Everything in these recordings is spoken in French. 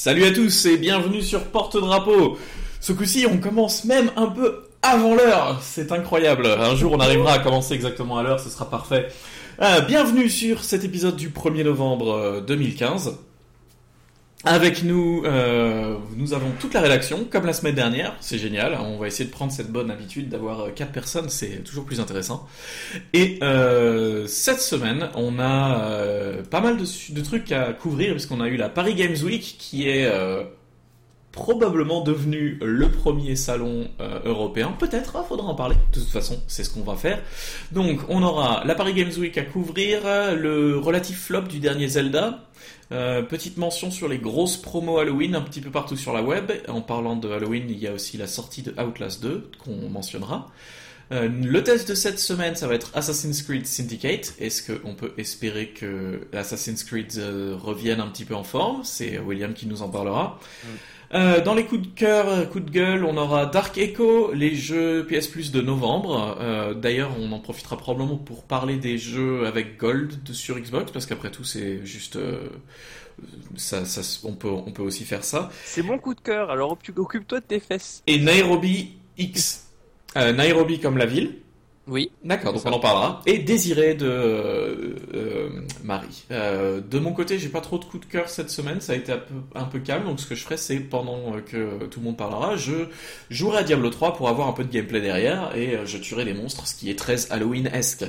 Salut à tous et bienvenue sur Porte-Drapeau. Ce coup-ci, on commence même un peu avant l'heure. C'est incroyable. Un jour, on arrivera à commencer exactement à l'heure, ce sera parfait. Euh, bienvenue sur cet épisode du 1er novembre euh, 2015. Avec nous, euh, nous avons toute la rédaction, comme la semaine dernière. C'est génial. On va essayer de prendre cette bonne habitude d'avoir euh, quatre personnes. C'est toujours plus intéressant. Et euh, cette semaine, on a pas mal de, trucs à couvrir puisqu'on a eu la Paris Games Week qui est probablement devenu le premier salon euh, européen. Peut-être, il faudra en parler. De toute façon, c'est ce qu'on va faire. Donc, on aura la Paris Games Week à couvrir, le relatif flop du dernier Zelda. Euh, petite mention sur les grosses promos Halloween un petit peu partout sur la web. En parlant de Halloween, il y a aussi la sortie de Outlast 2 qu'on mentionnera. Euh, le test de cette semaine, ça va être Assassin's Creed Syndicate. Est-ce qu'on peut espérer que Assassin's Creed revienne un petit peu en forme? C'est William qui nous en parlera. Euh, dans les coups de cœur, coups de gueule, on aura Dark Echo, les jeux PS Plus de novembre. Euh, D'ailleurs, on en profitera probablement pour parler des jeux avec Gold sur Xbox, parce qu'après tout, c'est juste... euh, ça, ça, on, peut, on peut aussi faire ça. C'est mon coup de cœur, alors occupe- occupe-toi de tes fesses. Et Nairobi X. Nairobi comme la ville. Oui. D'accord, donc on en parlera. Et Désiré de euh, euh, Marie. Euh, de mon côté, j'ai pas trop de coups de cœur cette semaine, ça a été un peu, un peu calme, donc ce que je ferai, c'est pendant que tout le monde parlera, je jouerai à Diablo 3 pour avoir un peu de gameplay derrière, et je tuerai des monstres, ce qui est très Halloween-esque.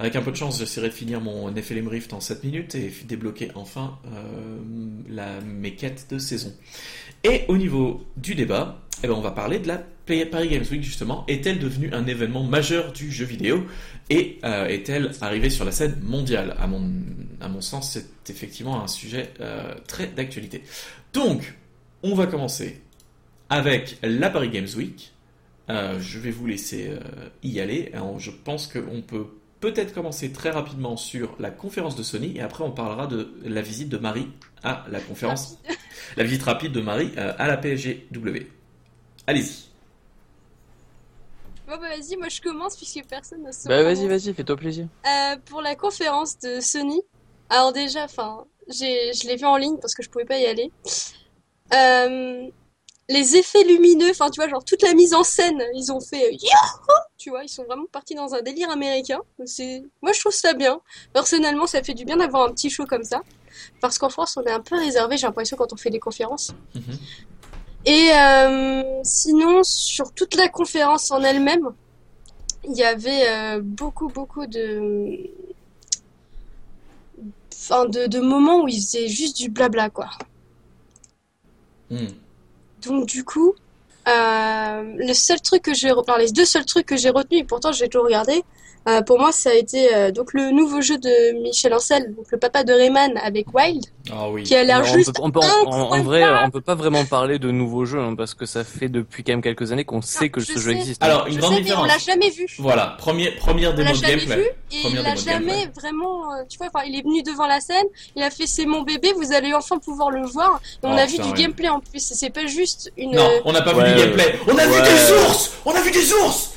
Avec un peu de chance, j'essaierai de finir mon Nephilim Rift en 7 minutes et débloquer enfin la, mes quêtes de saison. Et au niveau du débat, eh ben on va parler de la Paris Games Week justement. Est-elle devenue un événement majeur du jeu vidéo et euh, est-elle arrivée sur la scène mondiale? À mon, à mon sens, c'est effectivement un sujet euh, très d'actualité. Donc, on va commencer avec la Paris Games Week. Euh, je vais vous laisser y aller. Alors, je pense qu'on peut peut-être commencer très rapidement sur la conférence de Sony et après on parlera de la visite de Marie à la conférence, la visite rapide de Marie à la PSGW. Allez-y. Bon bah vas-y, moi je commence puisque personne ne se Bah vas-y, vas-y, fais-toi plaisir. Euh, pour la conférence de Sony, alors déjà, enfin, j'ai, je l'ai vu en ligne parce que je pouvais pas y aller. Euh, les effets lumineux, enfin tu vois, genre toute la mise en scène, ils ont fait euh, tu vois, ils sont vraiment partis dans un délire américain. C'est, moi je trouve ça bien. Personnellement, ça fait du bien d'avoir un petit show comme ça, parce qu'en France, on est un peu réservé, j'ai l'impression quand on fait des conférences. Mhm. Et euh, sinon, sur toute la conférence en elle-même, il y avait euh, beaucoup, beaucoup de, enfin, de, de moments où ils faisaient juste du blabla, quoi. Hmm. Donc du coup, euh, le seul truc que j'ai, enfin, les deux seuls trucs que j'ai retenus, et pourtant j'ai tout regardé, euh, pour moi ça a été euh, donc le nouveau jeu de Michel Ancel, donc le papa de Rayman avec Wild, Ah oui. qui a l'air on juste peut- on peut- en, vrai, on peut pas vraiment parler de nouveaux jeux, hein, parce que ça fait depuis quand même quelques années qu'on sait que je ce jeu existe. Alors, une Je grande sais, mais on différence. l'a jamais vu. Voilà, premier, première On démo l'a de jamais gameplay. vu et il a démo de gameplay. jamais vraiment, euh, tu vois, enfin, il est venu devant la scène, il a fait c'est mon bébé, vous allez enfin pouvoir le voir. Et on Oh, a vu du gameplay en plus, c'est pas juste une. Non, on n'a pas Ouais, vu du gameplay. On a vu des ours On a vu des ours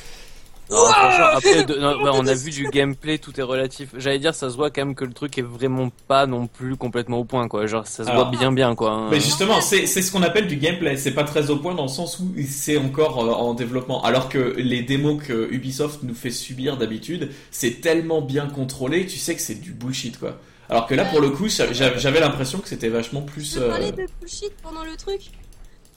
Non, franchement, après, de- non, ouais, on a vu du gameplay, tout est relatif. J'allais dire, ça se voit quand même que le truc est vraiment pas non plus complètement au point, quoi. Genre, ça se Alors, voit bien, bien, quoi. hein. Mais justement, c'est c'est ce qu'on appelle du gameplay. C'est pas très au point dans le sens où c'est encore euh, en développement. Alors que les démos que Ubisoft nous fait subir d'habitude, c'est tellement bien contrôlé, tu sais que c'est du bullshit quoi. Alors que là, pour le coup, j'a- j'a- j'avais l'impression que c'était vachement plus. Je euh, de bullshit pendant le truc?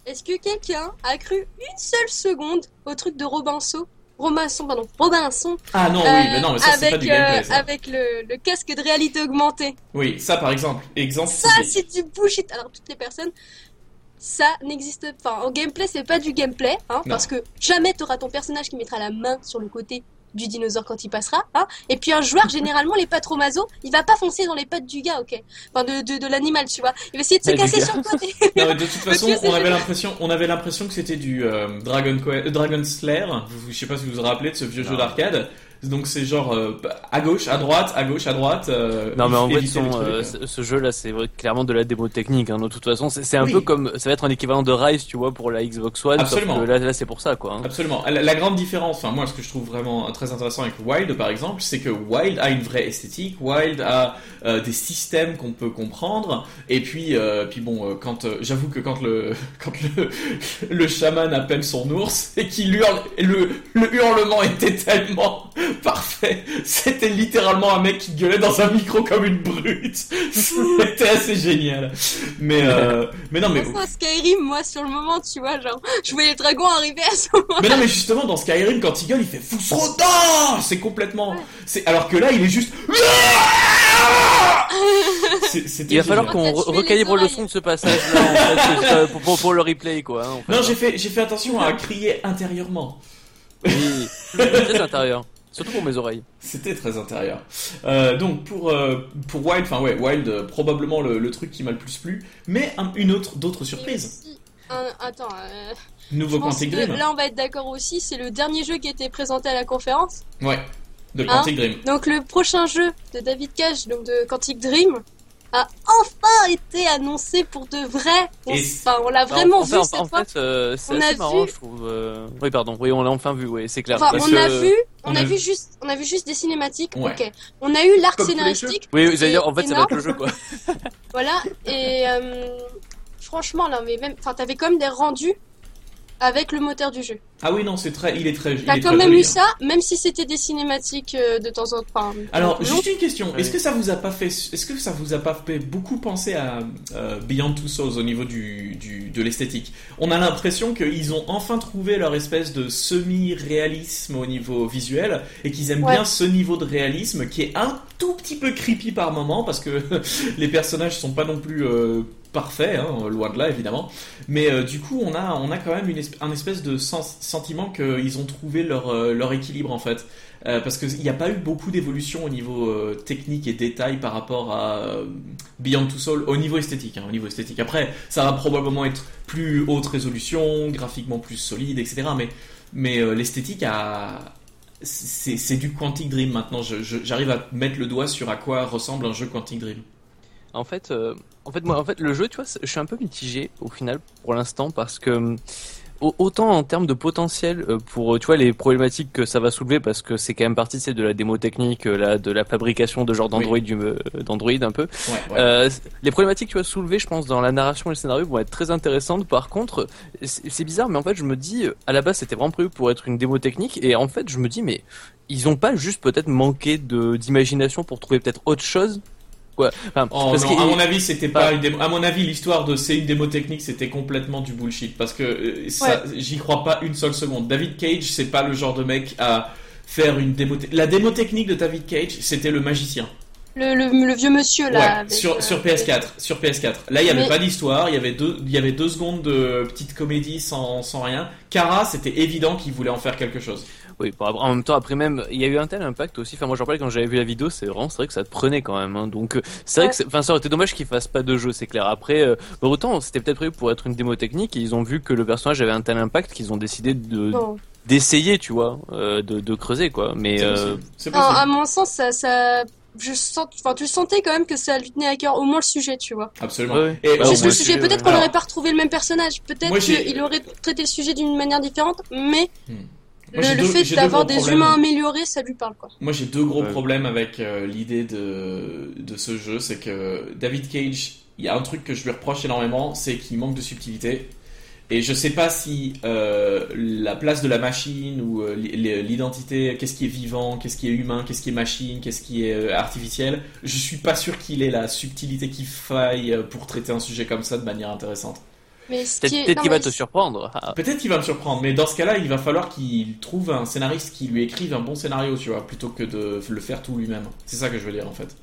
Est-ce que quelqu'un a cru une seule seconde au truc de Robinson? Robinson, pardon, Robinson. Ah non, oui, mais non, mais ça avec, pas du gameplay. euh, Ça. avec le, le casque de réalité augmentée. Oui, ça par exemple. Exemple. Ça, c'est du bullshit. Alors, toutes les personnes, ça n'existe pas. En gameplay, c'est pas du gameplay, hein, parce que jamais t'auras ton personnage qui mettra la main sur le côté du dinosaure quand il passera, hein. Et puis un joueur, généralement, les pattes maso, il va pas foncer dans les pattes du gars, ok? Enfin, de, de, de l'animal, tu vois. Il va essayer de se casser sur le côté. Non, mais de toute façon, on avait l'impression, on avait l'impression que c'était du euh, Dragon, euh, Dragon Slayer. Vous- Je sais pas si vous vous rappelez de ce vieux Non. jeu d'arcade. Donc c'est genre euh, à gauche, à droite, à gauche, à droite. euh, Non mais en fait, son, euh, ce, ce jeu là, c'est clairement de la démo technique. Hein, de toute façon, c'est un Oui. peu comme, ça va être un équivalent de Rise, tu vois, pour la Xbox One. sauf Absolument. que là, là c'est pour ça, quoi. hein. Absolument. La, la grande différence, enfin moi, ce que je trouve vraiment très intéressant avec Wild, par exemple, c'est que Wild a une vraie esthétique. Wild a euh, des systèmes qu'on peut comprendre. Et puis, euh, puis bon, quand j'avoue que quand le quand le le chaman appelle son ours et qu'il hurle, le le hurlement était tellement parfait. C'était littéralement un mec qui gueulait dans un micro comme une brute. C'était assez génial. Mais euh, mais non mais Enfin, Skyrim, moi, sur le moment, tu vois, genre, je voyais les dragons arriver à ce moment. Mais non, mais justement, dans Skyrim, quand il gueule, il fait Fusroda C'est complètement. C'est alors que là, il est juste. C'est- Il va falloir qu'on recalibre le son de ce en fait, euh, pour, pour, pour le replay, quoi. hein, en fait. Non, j'ai fait, j'ai fait attention à crier intérieurement. Oui, très intérieur. Surtout pour mes oreilles. C'était très intérieur. Euh, donc pour euh, pour Wild, enfin ouais, Wild, euh, probablement le, le truc qui m'a le plus plu, mais un- une autre, d'autres surprises. aussi, un- attends, euh, Nouveau Quantic que Dream. là, on va être d'accord aussi, c'est le dernier jeu qui a été présenté à la conférence. Ouais, de Hein Quantic Dream. Donc, le prochain jeu de David Cage, donc de Quantic Dream, a enfin été annoncé pour de vrai. On, Et s- enfin, on l'a vraiment en vu en- cette en fois. fait, euh, c'est On a assez marrant, vu- je trouve. euh, Oui, pardon. Oui, on l'a enfin vu, oui, c'est clair. Enfin, on a que- vu, on, on a, a vu vu- juste, on a vu juste des cinématiques. Ouais. Ok. On a eu l'arc scénaristique. Oui, qui vous allez dire, est en fait, ça va énorme. être le jeu, quoi. Voilà. Et euh, franchement, là, mais même, enfin, t'avais quand même des rendus avec le moteur du jeu. Ah oui, non, c'est très, il est très, il T'as est quand très même joli, eu hein. ça, même si c'était des cinématiques euh, de temps en temps. enfin, Alors, juste une question. Est-ce Oui. que ça vous a pas fait, est-ce que ça vous a pas fait beaucoup penser à euh, Beyond Two Souls au niveau du, du de l'esthétique? On a l'impression qu'ils ont enfin trouvé leur espèce de semi-réalisme au niveau visuel et qu'ils aiment Ouais. bien ce niveau de réalisme qui est un tout petit peu creepy par moment parce que les personnages sont pas non plus euh, parfaits, hein, loin de là évidemment. Mais euh, du coup, on a on a quand même une esp- un espèce de sentiment qu'ils ont trouvé leur euh, équilibre en fait. Euh, parce qu'il n'y a pas eu beaucoup d'évolution au niveau technique et détail par rapport à Beyond Two Souls au niveau esthétique. hein, au niveau esthétique. Après, ça va probablement être plus haute résolution, graphiquement plus solide, etc. Mais, mais l'esthétique. C'est du Quantic Dream maintenant. J'arrive à mettre le doigt sur à quoi ressemble un jeu Quantic Dream. En fait, euh, en fait, moi, en fait, le jeu, tu vois, je suis un peu mitigé au final pour l'instant parce que au- autant en termes de potentiel euh, pour, tu vois, les problématiques que ça va soulever parce que c'est quand même partie, c'est de la démo technique, euh, là, de la fabrication de genre d'Android, du- euh, d'Android un peu. Ouais, ouais. Euh, les problématiques, tu vois, soulevées, je pense, dans la narration et le scénario vont être très intéressantes. Par contre, c'est bizarre, mais en fait, je me dis, euh, à la base, c'était vraiment prévu pour être une démo technique, et en fait, je me dis, mais ils ont pas juste peut-être manqué de d'imagination pour trouver peut-être autre chose, quoi. Enfin, Oh parce non, à mon avis, c'était pas une démo. À mon avis, l'histoire de c'est une démo technique, c'était complètement du bullshit parce que euh, ça, j'y crois pas une seule seconde. David Cage, c'est pas le genre de mec à faire une démo. La démo technique de David Cage, c'était le magicien. Le, le, le vieux monsieur là. Ouais, avec, sur, euh, sur PS4, sur PS4. Là, il y avait Mais- pas d'histoire, il y avait deux, il y avait deux secondes de petite comédie sans, sans rien. Kara, c'était évident qu'il voulait en faire quelque chose. Oui, bon, en même temps, après même, il y a eu un tel impact aussi. Enfin, moi, j'en parlais quand j'avais vu la vidéo, c'est vraiment, c'est vrai que ça te prenait quand même. Hein. Donc, euh, c'est vrai Ouais. que, enfin, ça aurait été dommage qu'ils fassent pas de jeu, c'est clair. Après, euh, bah, autant, c'était peut-être prévu pour être une démo technique et ils ont vu que le personnage avait un tel impact qu'ils ont décidé de Bon. d'essayer, tu vois, euh, de, de creuser quoi. Mais C'est euh, possible. à mon sens, ça, ça, je sens, enfin, tu sentais quand même que ça lui tenait à cœur au moins le sujet, tu vois. Absolument. ouais. Et Bah, Juste le sujet, peut-être qu'on n'aurait pas retrouvé le même personnage, peut-être qu'il aurait traité le sujet d'une manière différente, mais j'ai le, le deux- fait d'avoir des problèmes. humains améliorés, ça lui parle, quoi. Moi, j'ai deux gros Ouais. problèmes avec euh, l'idée de, de ce jeu. C'est que David Cage, il y a un truc que je lui reproche énormément, c'est qu'il manque de subtilité. Et je sais pas si euh, la place de la machine ou euh, li- li- l'identité, qu'est-ce qui est vivant, qu'est-ce qui est humain, qu'est-ce qui est machine, qu'est-ce qui est euh, artificiel, je suis pas sûr qu'il ait la subtilité qu'il faille pour traiter un sujet comme ça de manière intéressante. Peut-être qu'il va te surprendre. Ah, Peut-être qu'il va me surprendre, mais dans ce cas-là, il va falloir qu'il trouve un scénariste qui lui écrive un bon scénario, tu vois, plutôt que de le faire tout lui-même. C'est ça que je veux dire en fait.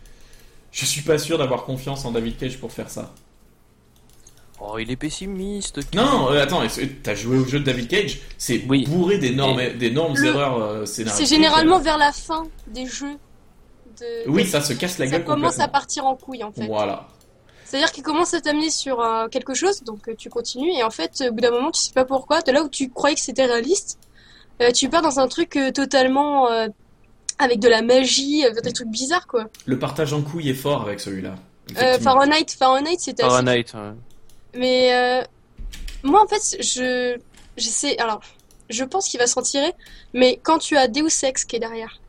Je suis pas sûr d'avoir confiance en David Cage pour faire ça. Oh, il est pessimiste. Non, euh, attends, t'as joué au jeu de David Cage? C'est Oui. bourré d'énormes, d'énormes Le- erreurs euh, scénaristiques. c'est généralement vers la fin des jeux. De... Oui, ça se casse la ça gueule commence à partir en couille, en fait. Voilà. C'est-à-dire qu'il commence à t'amener sur euh, quelque chose, donc euh, tu continues, et en fait, euh, au bout d'un moment, tu sais pas pourquoi, de là où tu croyais que c'était réaliste, euh, tu pars dans un truc euh, totalement, euh, avec de la magie, avec des trucs bizarres quoi. Le partage en couilles est fort avec celui-là. Euh. Fahrenheit, Fahrenheit, c'était assez Fahrenheit. ouais. Mais euh, moi, en fait, je, j'essaie. Alors, je pense qu'il va s'en tirer, mais quand tu as Deus Ex qui est derrière.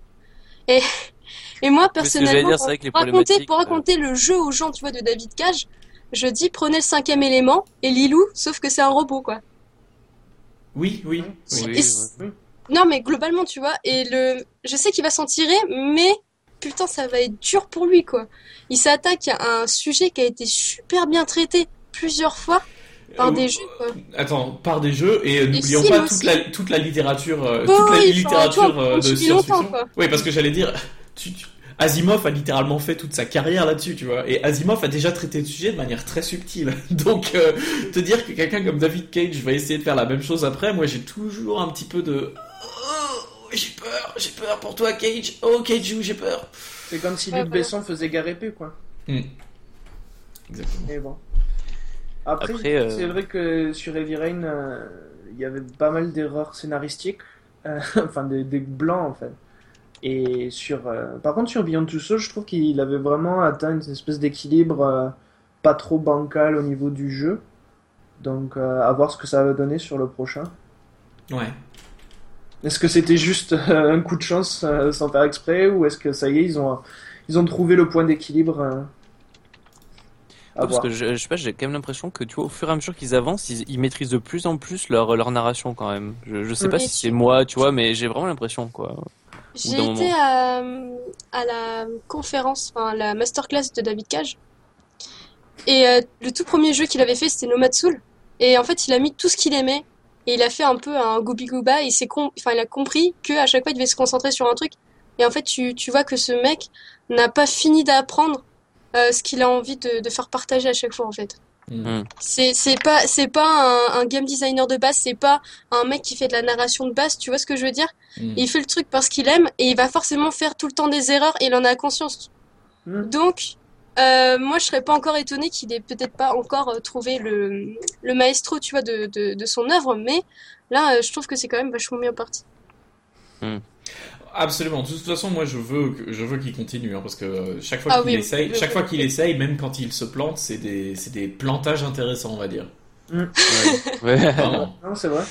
Et, et moi, personnellement, dire, pour, raconter, pour euh, raconter le jeu aux gens, tu vois, de David Cage, je dis prenez le cinquième élément et Lilou, sauf que c'est un robot, quoi. Oui, oui. oui. Oui, Et c- ouais. Non, mais globalement, tu vois, et le, je sais qu'il va s'en tirer, mais putain, ça va être dur pour lui, quoi. Il s'attaque à un sujet qui a été super bien traité plusieurs fois par Euh, des jeux, quoi. Attends, par des jeux et n'oublions pas toute la, toute la littérature, euh, Oui, toute la oui, littérature euh, de science-fiction. quoi. Oui, parce que j'allais dire, tu- tu- Asimov a littéralement fait toute sa carrière là-dessus, tu vois. Et Asimov a déjà traité le sujet de manière très subtile. Donc, euh, te dire que quelqu'un comme David Cage va essayer de faire la même chose après, moi j'ai toujours un petit peu de... Oh, j'ai peur, j'ai peur pour toi Cage. Oh Cage, j'ai peur. C'est comme si Ouais, Luc voilà. Besson faisait gare épée, quoi. Hmm. Exactement. Bon. Après, Après, euh, c'est vrai que sur Heavy Rain, euh, il y avait pas mal d'erreurs scénaristiques, euh, enfin des, des blancs en fait. Et sur, euh, par contre, sur Beyond Two Souls, je trouve qu'il avait vraiment atteint une espèce d'équilibre euh, pas trop bancal au niveau du jeu. Donc, euh, à voir ce que ça va donner sur le prochain. Ouais. Est-ce que c'était juste euh, un coup de chance euh, sans faire exprès, ou est-ce que ça y est, ils ont, ils ont trouvé le point d'équilibre euh, parce voir. que je, je sais pas, j'ai quand même l'impression que tu vois, au fur et à mesure qu'ils avancent, ils, ils maîtrisent de plus en plus leur, leur narration quand même. Je, je sais pas si tu- c'est moi, tu vois, mais j'ai vraiment l'impression quoi. J'ai été à, à la conférence, enfin la masterclass de David Cage. Et euh, le tout premier jeu qu'il avait fait, c'était Nomad Soul. Et en fait, il a mis tout ce qu'il aimait. Et il a fait un peu un gooby-gooba. Et il enfin, il a compris que à chaque fois, il devait se concentrer sur un truc. Et en fait, tu, tu vois que ce mec n'a pas fini d'apprendre euh, ce qu'il a envie de, de faire partager à chaque fois, en fait. Hmm. C'est c'est pas c'est pas un, un game designer de base, c'est pas un mec qui fait de la narration de base, tu vois ce que je veux dire? Hmm. Il fait le truc parce qu'il aime et il va forcément faire tout le temps des erreurs et il en a conscience. Donc, euh, moi, je serais pas encore étonnée qu'il ait peut-être pas encore euh, trouvé le, le maestro, tu vois, de, de, de son œuvre, mais là, euh, je trouve que c'est quand même vachement bien parti. Absolument. De toute façon, moi, je veux, que- je veux qu'il continue, hein, parce que euh, chaque fois Ah qu'il oui, essaye, oui, chaque oui. fois qu'il essaye, même quand il se plante, c'est des, c'est des plantages intéressants, on va dire. Ouais. Vraiment. Non, c'est vrai.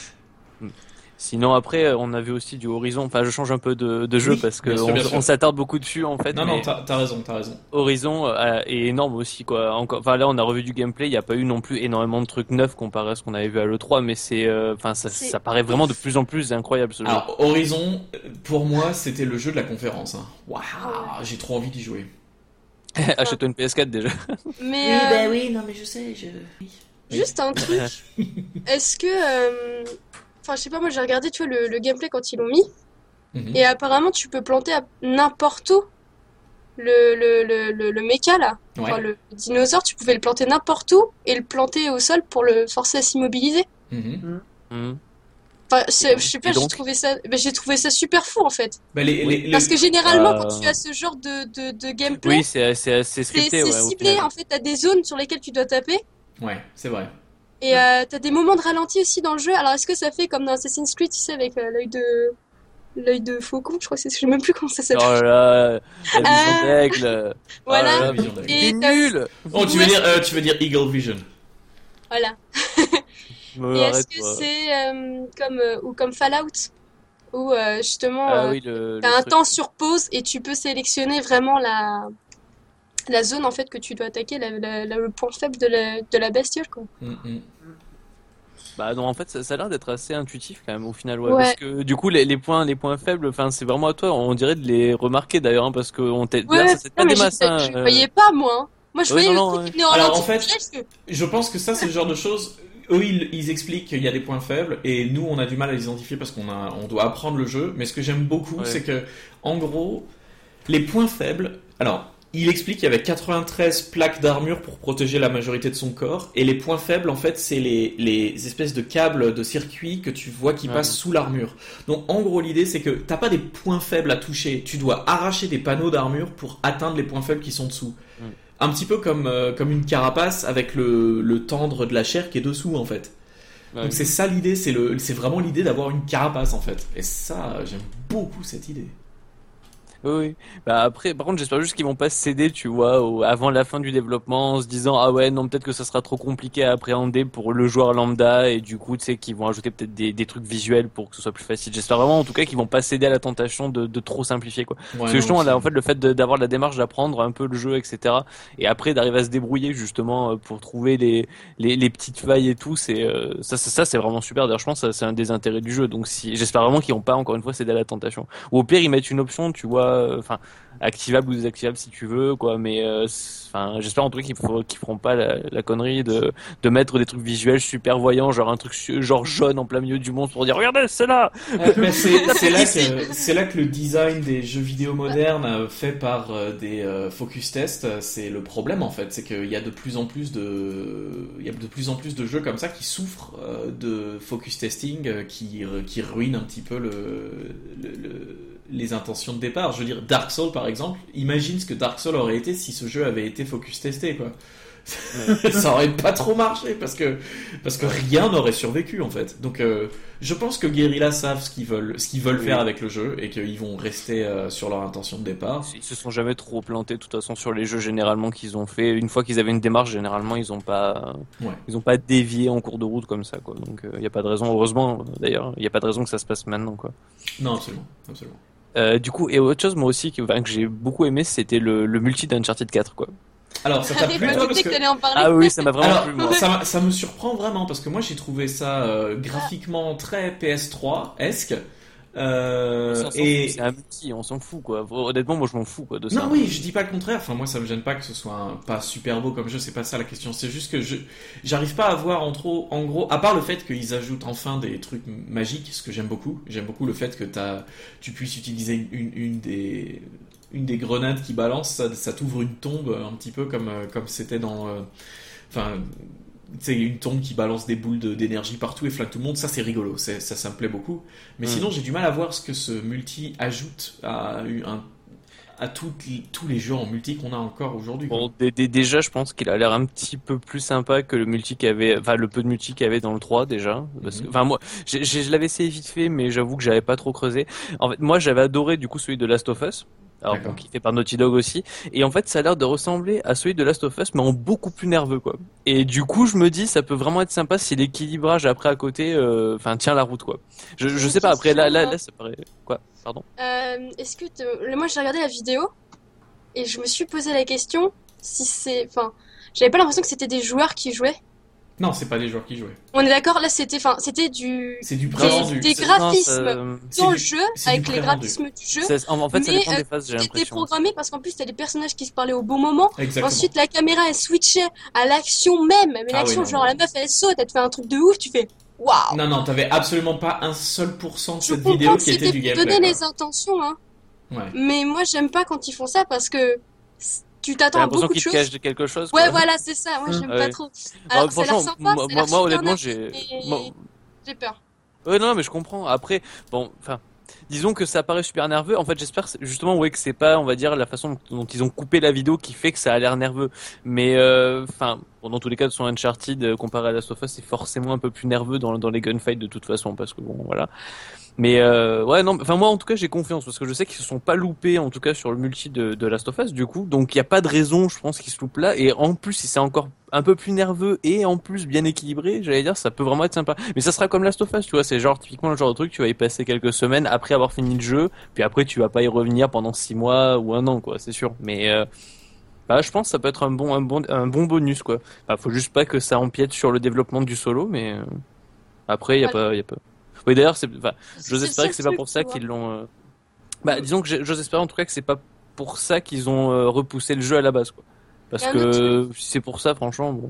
Sinon après, on a vu aussi du Horizon. Enfin, je change un peu de, de jeu Oui, parce que bien sûr, on, bien sûr. on s'attarde beaucoup dessus en fait. Non, mais non, t'as t'as raison, t'as raison. Horizon euh, est énorme aussi quoi. Encore, enfin là, on a revu du gameplay. Il n'y a pas eu non plus énormément de trucs neufs comparé à ce qu'on avait vu à l'E3, mais c'est, euh, enfin, ça, ça paraît vraiment de plus en plus incroyable ce jeu. Alors, Horizon, euh, pour moi, c'était le jeu de la conférence. hein. Waouh, j'ai trop envie d'y jouer. Achète-toi une PS4 déjà. Mais euh, oui, non, mais je sais, je... oui. juste un truc, est-ce que, euh, enfin, je sais pas, moi j'ai regardé, tu vois, le, le gameplay quand ils l'ont mis, Mhm. et apparemment tu peux planter à n'importe où le, le, le, le, le mecha là. Ouais. Enfin, le dinosaure, tu pouvais le planter n'importe où et le planter au sol pour le forcer à s'immobiliser. Mhm. Hmm. Enfin, je sais pas, j'ai trouvé ça, ben, j'ai trouvé ça super fou en fait. Bah, les, les- Parce que généralement, Euh, quand tu as ce genre de, de, de gameplay, Oui, c'est ouais, ciblé. En fait, t'as des zones sur lesquelles tu dois taper Ouais, c'est vrai. Et euh, t'as des moments de ralenti aussi dans le jeu. Alors, est-ce que ça fait comme dans Assassin's Creed, tu sais, avec euh, l'œil de l'œil de faucon, je crois que c'est, je sais même plus comment ça Oh s'appelle. là là, la vision Ah. d'aigle. Voilà. Oh là là, Vision d'aigle. Et nul. Oh, tu veux dire, euh, tu veux dire Eagle Vision. Voilà. Et est-ce que toi. c'est euh, comme euh, ou comme Fallout où euh, justement Ah euh, oui, le. t'as le un truc. temps sur pause et tu peux sélectionner vraiment la la zone en fait que tu dois attaquer, la- la- la- le point faible de la, de la bestiole quoi. Mhm. Bah non, en fait, ça, ça a l'air d'être assez intuitif quand même au final, ouais. Ouais. Parce que du coup, les, les points, les points faibles, enfin, c'est vraiment à toi. On dirait de les remarquer d'ailleurs, hein, parce que on t'aide. Ouais, D'ailleurs, ça, pas des je, masses. hein, je euh. voyais pas moi. hein. Moi je voyais non, le non, Alors, en fait, Je pense que ça, c'est le genre de choses. Eux, ils, ils expliquent qu'il y a des points faibles et nous, on a du mal à les identifier parce qu'on a, on doit apprendre le jeu. Mais ce que j'aime beaucoup, Ouais. c'est que, en gros, les points faibles. Alors, il explique qu'il y avait 93 plaques d'armure pour protéger la majorité de son corps et les points faibles, en fait, c'est les, les espèces de câbles de circuit que tu vois qui Ouais. passent sous l'armure. Donc, en gros, l'idée, c'est que t'as pas des points faibles à toucher. Tu dois arracher des panneaux d'armure pour atteindre les points faibles qui sont dessous. Un petit peu comme, euh, comme une carapace avec le, le tendre de la chair qui est dessous, en fait. Ouais. Donc c'est ça l'idée, c'est le, c'est vraiment l'idée d'avoir une carapace en fait. Et ça, j'aime beaucoup cette idée. Oui. Bah après, par contre, j'espère juste qu'ils vont pas céder, tu vois, au- avant la fin du développement, en se disant ah ouais, non, peut-être que ça sera trop compliqué à appréhender pour le joueur lambda, et du coup, tu sais, qu'ils vont ajouter peut-être des, des trucs visuels pour que ce soit plus facile. J'espère vraiment, en tout cas, qu'ils vont pas céder à la tentation de, de trop simplifier, quoi. Ouais, Parce que justement, là, en fait, le fait d'avoir la démarche d'apprendre un peu le jeu, etc., et après d'arriver à se débrouiller justement euh, pour trouver les les, les petites failles et tout, c'est euh, ça, ça, ça, c'est vraiment super. D'ailleurs, je pense c'est un des intérêts du jeu. Donc, si j'espère vraiment qu'ils vont pas encore une fois céder à la tentation. Ou au pire, ils mettent une option, tu vois, euh, enfin activable ou désactivable si tu veux, quoi. Mais euh, enfin, j'espère en tout cas qu'ils feront qu'ils feront pas la, la connerie de de mettre des trucs visuels super voyants, genre un truc genre jaune en plein milieu du monde pour dire regardez, c'est là. Euh, mais c'est c'est là que c'est là que le design des jeux vidéo modernes euh, fait par euh, des euh, focus tests, c'est le problème en fait, c'est qu'il y a de plus en plus de il y a de plus en plus de jeux comme ça qui souffrent euh, de focus testing euh, qui qui ruinent un petit peu le, le- le- les intentions de départ. Je veux dire Dark Souls par exemple, imagine ce que Dark Souls aurait été si ce jeu avait été focus testé quoi. ça aurait pas trop marché parce que parce que rien n'aurait survécu en fait. Donc euh, je pense que Guerrilla savent ce qu'ils veulent ce qu'ils veulent Oui. faire avec le jeu et qu'ils vont rester euh, sur leur intention de départ. Ils se sont jamais trop plantés de toute façon sur les jeux généralement qu'ils ont fait. Une fois qu'ils avaient une démarche, généralement ils ont pas, Ouais. ils ont pas dévié en cours de route comme ça quoi. Donc il y a pas de raison. Heureusement euh, d'ailleurs, il y a pas de raison que ça se passe maintenant quoi. Non absolument absolument. Euh, du coup et autre chose moi aussi que, enfin, que j'ai beaucoup aimé, c'était le, le multi d'Uncharted 4 quoi. Alors ça t'a plu toi parce que que en parler. Ah oui, ça m'a vraiment alors plu moi. ça, me surprend vraiment parce que moi j'ai trouvé ça euh, graphiquement très PS3 esque. Euh, et C'est un multi, on s'en fout quoi. Honnêtement, moi je m'en fous quoi de ça. Non, oui, je dis pas le contraire. Enfin, moi, ça me gêne pas que ce soit un- pas super beau comme jeu. C'est pas ça la question. C'est juste que je j'arrive pas à voir en trop, en gros, à part le fait qu'ils ajoutent enfin des trucs magiques, ce que j'aime beaucoup. J'aime beaucoup le fait que t'as, tu puisses utiliser une, une des une des grenades qui balance, ça, ça t'ouvre une tombe un petit peu comme euh, comme c'était dans, euh, enfin. C'est une tombe qui balance des boules de- d'énergie partout et flingue tout le monde. Ça, c'est rigolo. Ça, ça me plaît beaucoup. Mais Mm. sinon, j'ai du mal à voir ce que ce multi ajoute à, un, à tous les jeux en multi qu'on a encore aujourd'hui. Bon, déjà, je pense qu'il a l'air un petit peu plus sympa que le multi qu'il avait, enfin le peu de multi qu'il y avait dans le 3 déjà. Parce que, Mhm. enfin moi, je l'avais essayé vite fait, mais j'avoue que j'avais pas trop creusé. En fait, moi, j'avais adoré du coup celui de Last of Us. Alors, bon, qui fait par Naughty Dog aussi. Et en fait, ça a l'air de ressembler à celui de Last of Us, mais en beaucoup plus nerveux, quoi. Et du coup, je me dis, ça peut vraiment être sympa si l'équilibrage après à côté, euh, enfin, tient la route, quoi. Je, je sais pas, après, là, là, là, ça paraît, quoi, pardon. Euh, Est-ce que te- moi j'ai regardé la vidéo et je me suis posé la question si c'est, enfin, j'avais pas l'impression que c'était des joueurs qui jouaient. Non, c'est pas les joueurs qui jouaient. On est d'accord, là c'était, enfin, c'était du C'est du Des- des C'est- graphismes. Non, ça- dans du- le jeu c'est avec du les graphismes du jeu. ça- en, en fait, ça Mais, dépend euh, des phases, j'ai C'était programmé parce qu'en plus t'as des personnages qui se parlaient au bon moment. Exactement. Ensuite la caméra elle switchait à l'action même, mais Ah l'action oui, genre non. la meuf elle saute, elle te fait un truc de ouf, tu fais waouh. Non, non, t'avais absolument pas un seul pourcent de Je cette vidéo qui était c'était du gameplay. donner quoi. les intentions, hein. Ouais. Mais moi j'aime pas quand ils font ça parce que tu t'attends à beaucoup de choses. quelque chose. Ouais, quoi. voilà, c'est ça. Moi, j'aime Ouais. pas trop. Ah, Alors, ça sympa, moi, moi, honnêtement, j'ai. mais J'ai peur. Ouais, non, mais je comprends. Après, bon, enfin, disons que ça paraît super nerveux. En fait, j'espère justement, ouais, que c'est pas, on va dire, la façon dont, dont ils ont coupé la vidéo qui fait que ça a l'air nerveux. Mais, euh, enfin, bon, dans tous les cas, son Uncharted euh, comparé à Last of Us, c'est forcément un peu plus nerveux dans, dans les gunfights de toute façon, parce que bon, voilà. Mais euh, ouais, non, enfin moi en tout cas j'ai confiance parce que je sais qu'ils se sont pas loupés en tout cas sur le multi de, de Last of Us du coup, donc il y a pas de raison, je pense qu'ils se loupent là. Et en plus, si c'est encore un peu plus nerveux et en plus bien équilibré, j'allais dire ça peut vraiment être sympa. Mais ça sera comme Last of Us, tu vois, c'est genre typiquement le genre de truc tu vas y passer quelques semaines après avoir fini le jeu, puis après tu vas pas y revenir pendant six mois ou un an quoi, c'est sûr. Mais euh, bah, je pense que ça peut être un bon un bon un bon bonus quoi. Bah, faut juste pas que ça empiète sur le développement du solo, mais euh, après il y a Voilà. pas y a pas. Oui d'ailleurs c'est enfin J'ose espérer que c'est pas pour ça qu'ils l'ont. euh, Bah, disons que j'ose espérer en tout cas que c'est pas pour ça qu'ils ont euh, repoussé le jeu à la base, quoi. Parce que si c'est pour ça, franchement, bon.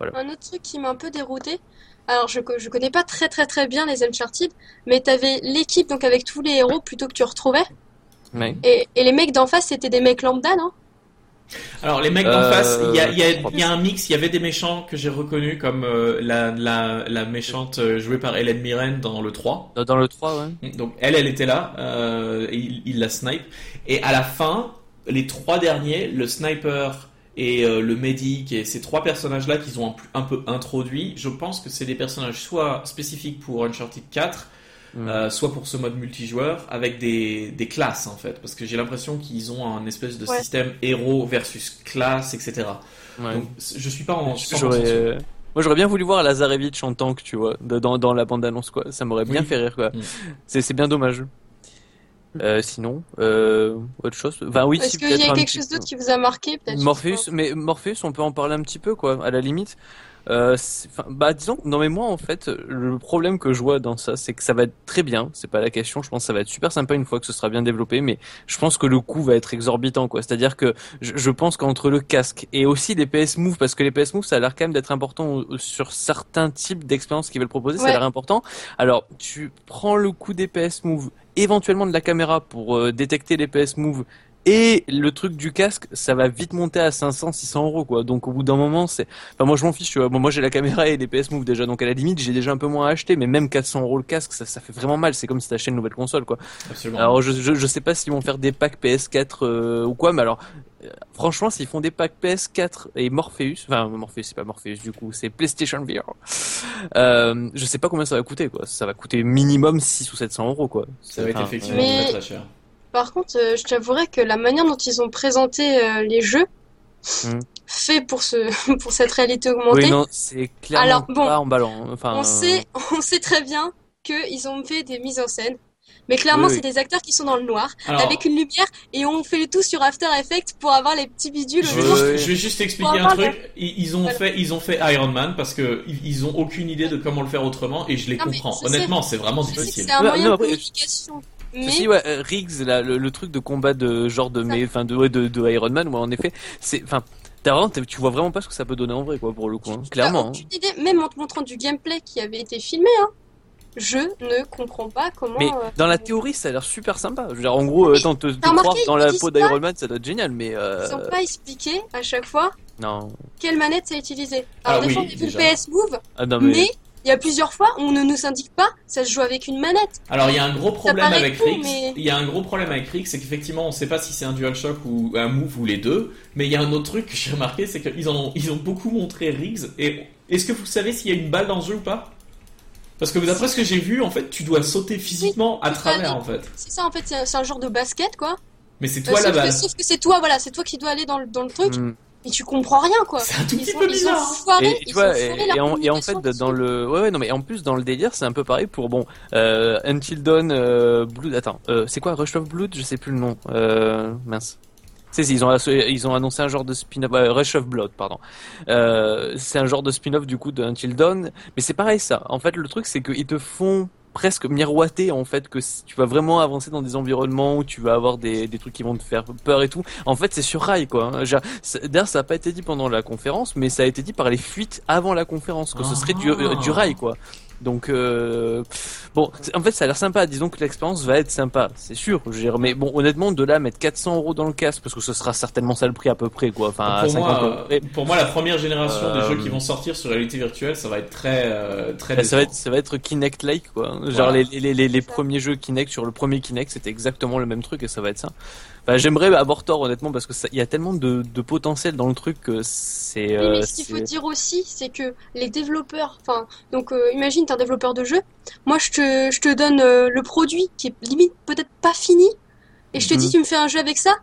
Un autre truc qui m'a un peu dérouté. Alors, je, je connais pas très très très bien les Uncharted, mais t'avais l'équipe donc avec tous les héros plutôt que tu retrouvais. Ouais. Et, et les mecs d'en face, c'était des mecs lambda, non? Alors les mecs d'en Euh, face, il y a, il y, a, y un mix. Il y avait des méchants que j'ai reconnus comme euh, la, la, la méchante euh, jouée par Hélène Mirren dans le 3. Dans- le 3, ouais. Donc elle, elle était là, euh, et il, il la snipe. Et à la fin, les trois derniers, le sniper et euh, le médic et ces trois personnages-là qu'ils ont un, un peu introduits, je pense que c'est des personnages soit spécifiques pour Uncharted 4, Mm. euh, soit pour ce mode multijoueur, avec des, des classes en fait, parce que j'ai l'impression qu'ils ont un espèce de Ouais. système héros versus classe, etc. Ouais. Donc je suis pas en 100% J'aurais, sûr. euh, Moi, j'aurais bien voulu voir Lazarevich en tank, tu vois, dans, dans la bande-annonce, quoi. Ça m'aurait bien Oui. fait rire, quoi. Mm. C'est, c'est bien dommage. Euh, sinon, euh, autre chose? Enfin, oui, Est-ce si, qu'il y a quelque petit- chose d'autre qui vous a marqué peut-être Morpheus, mais Morpheus, on peut en parler un petit peu, quoi, à la limite. Euh, c'est- bah, disons, non mais moi, en fait, le problème que je vois dans ça, c'est que ça va être très bien, c'est pas la question, je pense que ça va être super sympa une fois que ce sera bien développé, mais je pense que le coût va être exorbitant, quoi. C'est-à-dire que je, je pense qu'entre le casque et aussi les PS Move, parce que les PS Move, ça a l'air quand même d'être important sur certains types d'expériences qu'ils veulent proposer, ça a l'air important. Alors, tu prends le coût des PS Move, éventuellement de la caméra pour euh, détecter les PS Move, et le truc du casque, ça va vite monter à 500, 600 euros, quoi. Donc au bout d'un moment, c'est, enfin moi je m'en fiche. tu vois. Bon, moi j'ai la caméra et les PS Move déjà, donc à la limite j'ai déjà un peu moins à acheter. Mais même 400 euros le casque, ça, ça fait vraiment mal. C'est comme si t'achetais une nouvelle console, quoi. Absolument. Alors je, je, je sais pas s'ils vont faire des packs PS4 euh, ou quoi, mais alors euh, franchement s'ils font des packs PS4 et Morpheus, enfin Morpheus c'est pas Morpheus du coup, c'est PlayStation VR. Euh, je sais pas combien ça va coûter, quoi. Ça va coûter minimum 6 ou 700 euros, quoi. ça va être effectivement très cher. Par contre, euh, je t'avouerais que la manière dont ils ont présenté euh, les jeux, Hmm. fait pour ce pour cette réalité augmentée, Oui, non, c'est clairement Alors, bon, pas emballant. hein. Enfin, on sait on sait très bien qu'ils ont fait des mises en scène. Mais clairement, Oui, oui. c'est des acteurs qui sont dans le noir, Alors, avec une lumière, et on fait le tout sur After Effects pour avoir les petits bidules je vais, juste, ouais. je vais juste expliquer un truc. Ils, ils ont Voilà. fait, ils ont fait Iron Man parce que ils ont aucune idée de comment le faire autrement et je les Non, comprends. Honnêtement, c'est vraiment difficile. c'est un moyen non, de après, communication. Mais Ceci, ouais, euh, Riggs, là, le, le truc de combat de genre de, mais, enfin, de, ouais, de, de Iron Man, ouais, en effet, c'est, enfin, tu vois vraiment pas ce que ça peut donner en vrai, quoi, pour le coup, hein, clairement. hein. idée, même en te montrant du gameplay qui avait été filmé, hein, je ne comprends pas comment. Mais euh, dans la théorie, ça a l'air super sympa. Je veux dire, en gros, euh, attends, te, te remarqué, croire dans la peau d'Iron Man, ça doit être génial, mais euh, Ils n'ont pas expliqué à chaque fois non. quelle manette c'est utilisé. Ah Alors des oui, fois on a vu le. PS Move, Ah non, mais, mais il y a plusieurs fois on ne nous indique pas ça se joue avec une manette. Alors il y a un gros problème avec fou, Rix. mais- Il y a un gros problème avec Rix, c'est qu'effectivement on sait pas si c'est un DualShock ou un Move ou les deux. Mais il y a un autre truc que j'ai remarqué, c'est qu'ils ont, ils ont beaucoup montré Riggs. Et est-ce que vous savez s'il y a une balle dans ce jeu ou pas? Parce que d'après ce que j'ai vu, en fait, tu dois sauter physiquement à travers en fait. C'est ça en fait, c'est un, genre de basket quoi. Mais c'est Euh, toi la sauf, que, balle. sauf que c'est toi, voilà, c'est toi qui dois aller dans le, dans le truc Hmm. Et tu comprends rien quoi. C'est un tout Ils petit ont, peu bizarre. foiré, Et tu vois, et, en, et en fait, dans le, ouais, ouais, non, mais en plus, dans le délire, c'est un peu pareil pour, bon, euh, Until Dawn, euh, Blood, attends, euh, c'est quoi, Rush of Blood? Je sais plus le nom, euh, mince. C'est, si, ils ont, ils ont annoncé un genre de spin-off, euh, Rush of Blood, pardon. Euh, c'est un genre de spin-off, du coup, de Until Dawn. Mais c'est pareil, ça. En fait, le truc, c'est qu'ils te font presque miroiter, en fait, que tu vas vraiment avancer dans des environnements où tu vas avoir des, des trucs qui vont te faire peur et tout. En fait, c'est sur rail, quoi. hein. D'ailleurs, ça n'a pas été dit pendant la conférence, mais ça a été dit par les fuites avant la conférence, que ce serait du, euh, du rail, quoi. Donc, euh, bon, c'est- en fait, ça a l'air sympa. Disons que l'expérience va être sympa, c'est sûr. Je veux dire, mais bon, honnêtement, de là à mettre 400 euros dans le casque, parce que ce sera certainement ça le prix à peu près, quoi. Enfin, à pour, 50 moi, euros euh, près. pour moi, la première génération des Euh, jeux qui vont sortir sur réalité virtuelle, ça va être très, euh, très Bah, ça va être, ça va être Kinect-like, quoi. Genre Voilà. les, les, les, les premiers jeux Kinect sur le premier Kinect, c'était exactement le même truc et ça va être ça. Enfin, j'aimerais avoir tort, honnêtement, parce que il y a tellement de, de potentiel dans le truc que c'est. Euh, mais ce qu'il faut dire aussi, c'est que les développeurs, enfin, donc euh, imagine t'es un développeur de jeu, moi je te, je te donne euh, le produit qui est limite peut-être pas fini, et je te Mhm. dis tu me fais un jeu avec ça,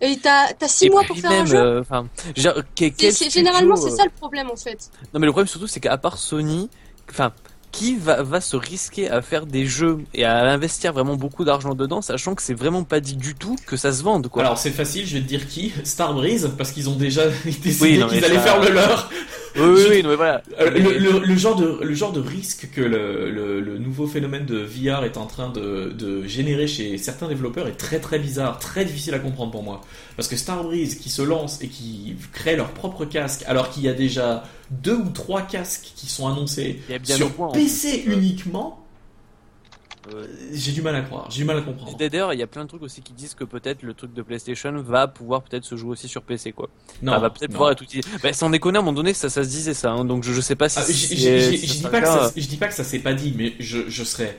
et t'as t'as six Et mois pour faire même, un jeu. Enfin, généralement c'est ça le problème en fait. Non, mais le problème surtout, c'est qu'à part Sony, enfin, qui va, va se risquer à faire des jeux et à investir vraiment beaucoup d'argent dedans, sachant que c'est vraiment pas dit du tout que ça se vende, quoi. Alors c'est facile, je vais te dire qui Starbreeze, parce qu'ils ont déjà décidé Oui, qu'ils allaient ça- faire le leur. Oui, oui, je- oui, non, mais voilà. Euh, le, le- le genre de, le genre de risque que le, le, le nouveau phénomène de VR est en train de, de générer chez certains développeurs est très très bizarre, très difficile à comprendre pour moi. Parce que Starbreeze qui se lance et qui crée leur propre casque, alors qu'il y a déjà deux ou trois casques qui sont annoncés sur point, PC uniquement, Euh, j'ai du mal à croire, j'ai du mal à comprendre. D'ailleurs, il y a plein de trucs aussi qui disent que peut-être le truc de PlayStation va pouvoir peut-être se jouer aussi sur PC, quoi. Non, Enfin, va peut-être pouvoir être utilisé. Bah, sans déconner, à un moment donné, ça, ça se disait ça, hein, donc je, je sais pas si. Ah, si je dis pas que ça, je dis pas que ça s'est pas dit, mais je, je serais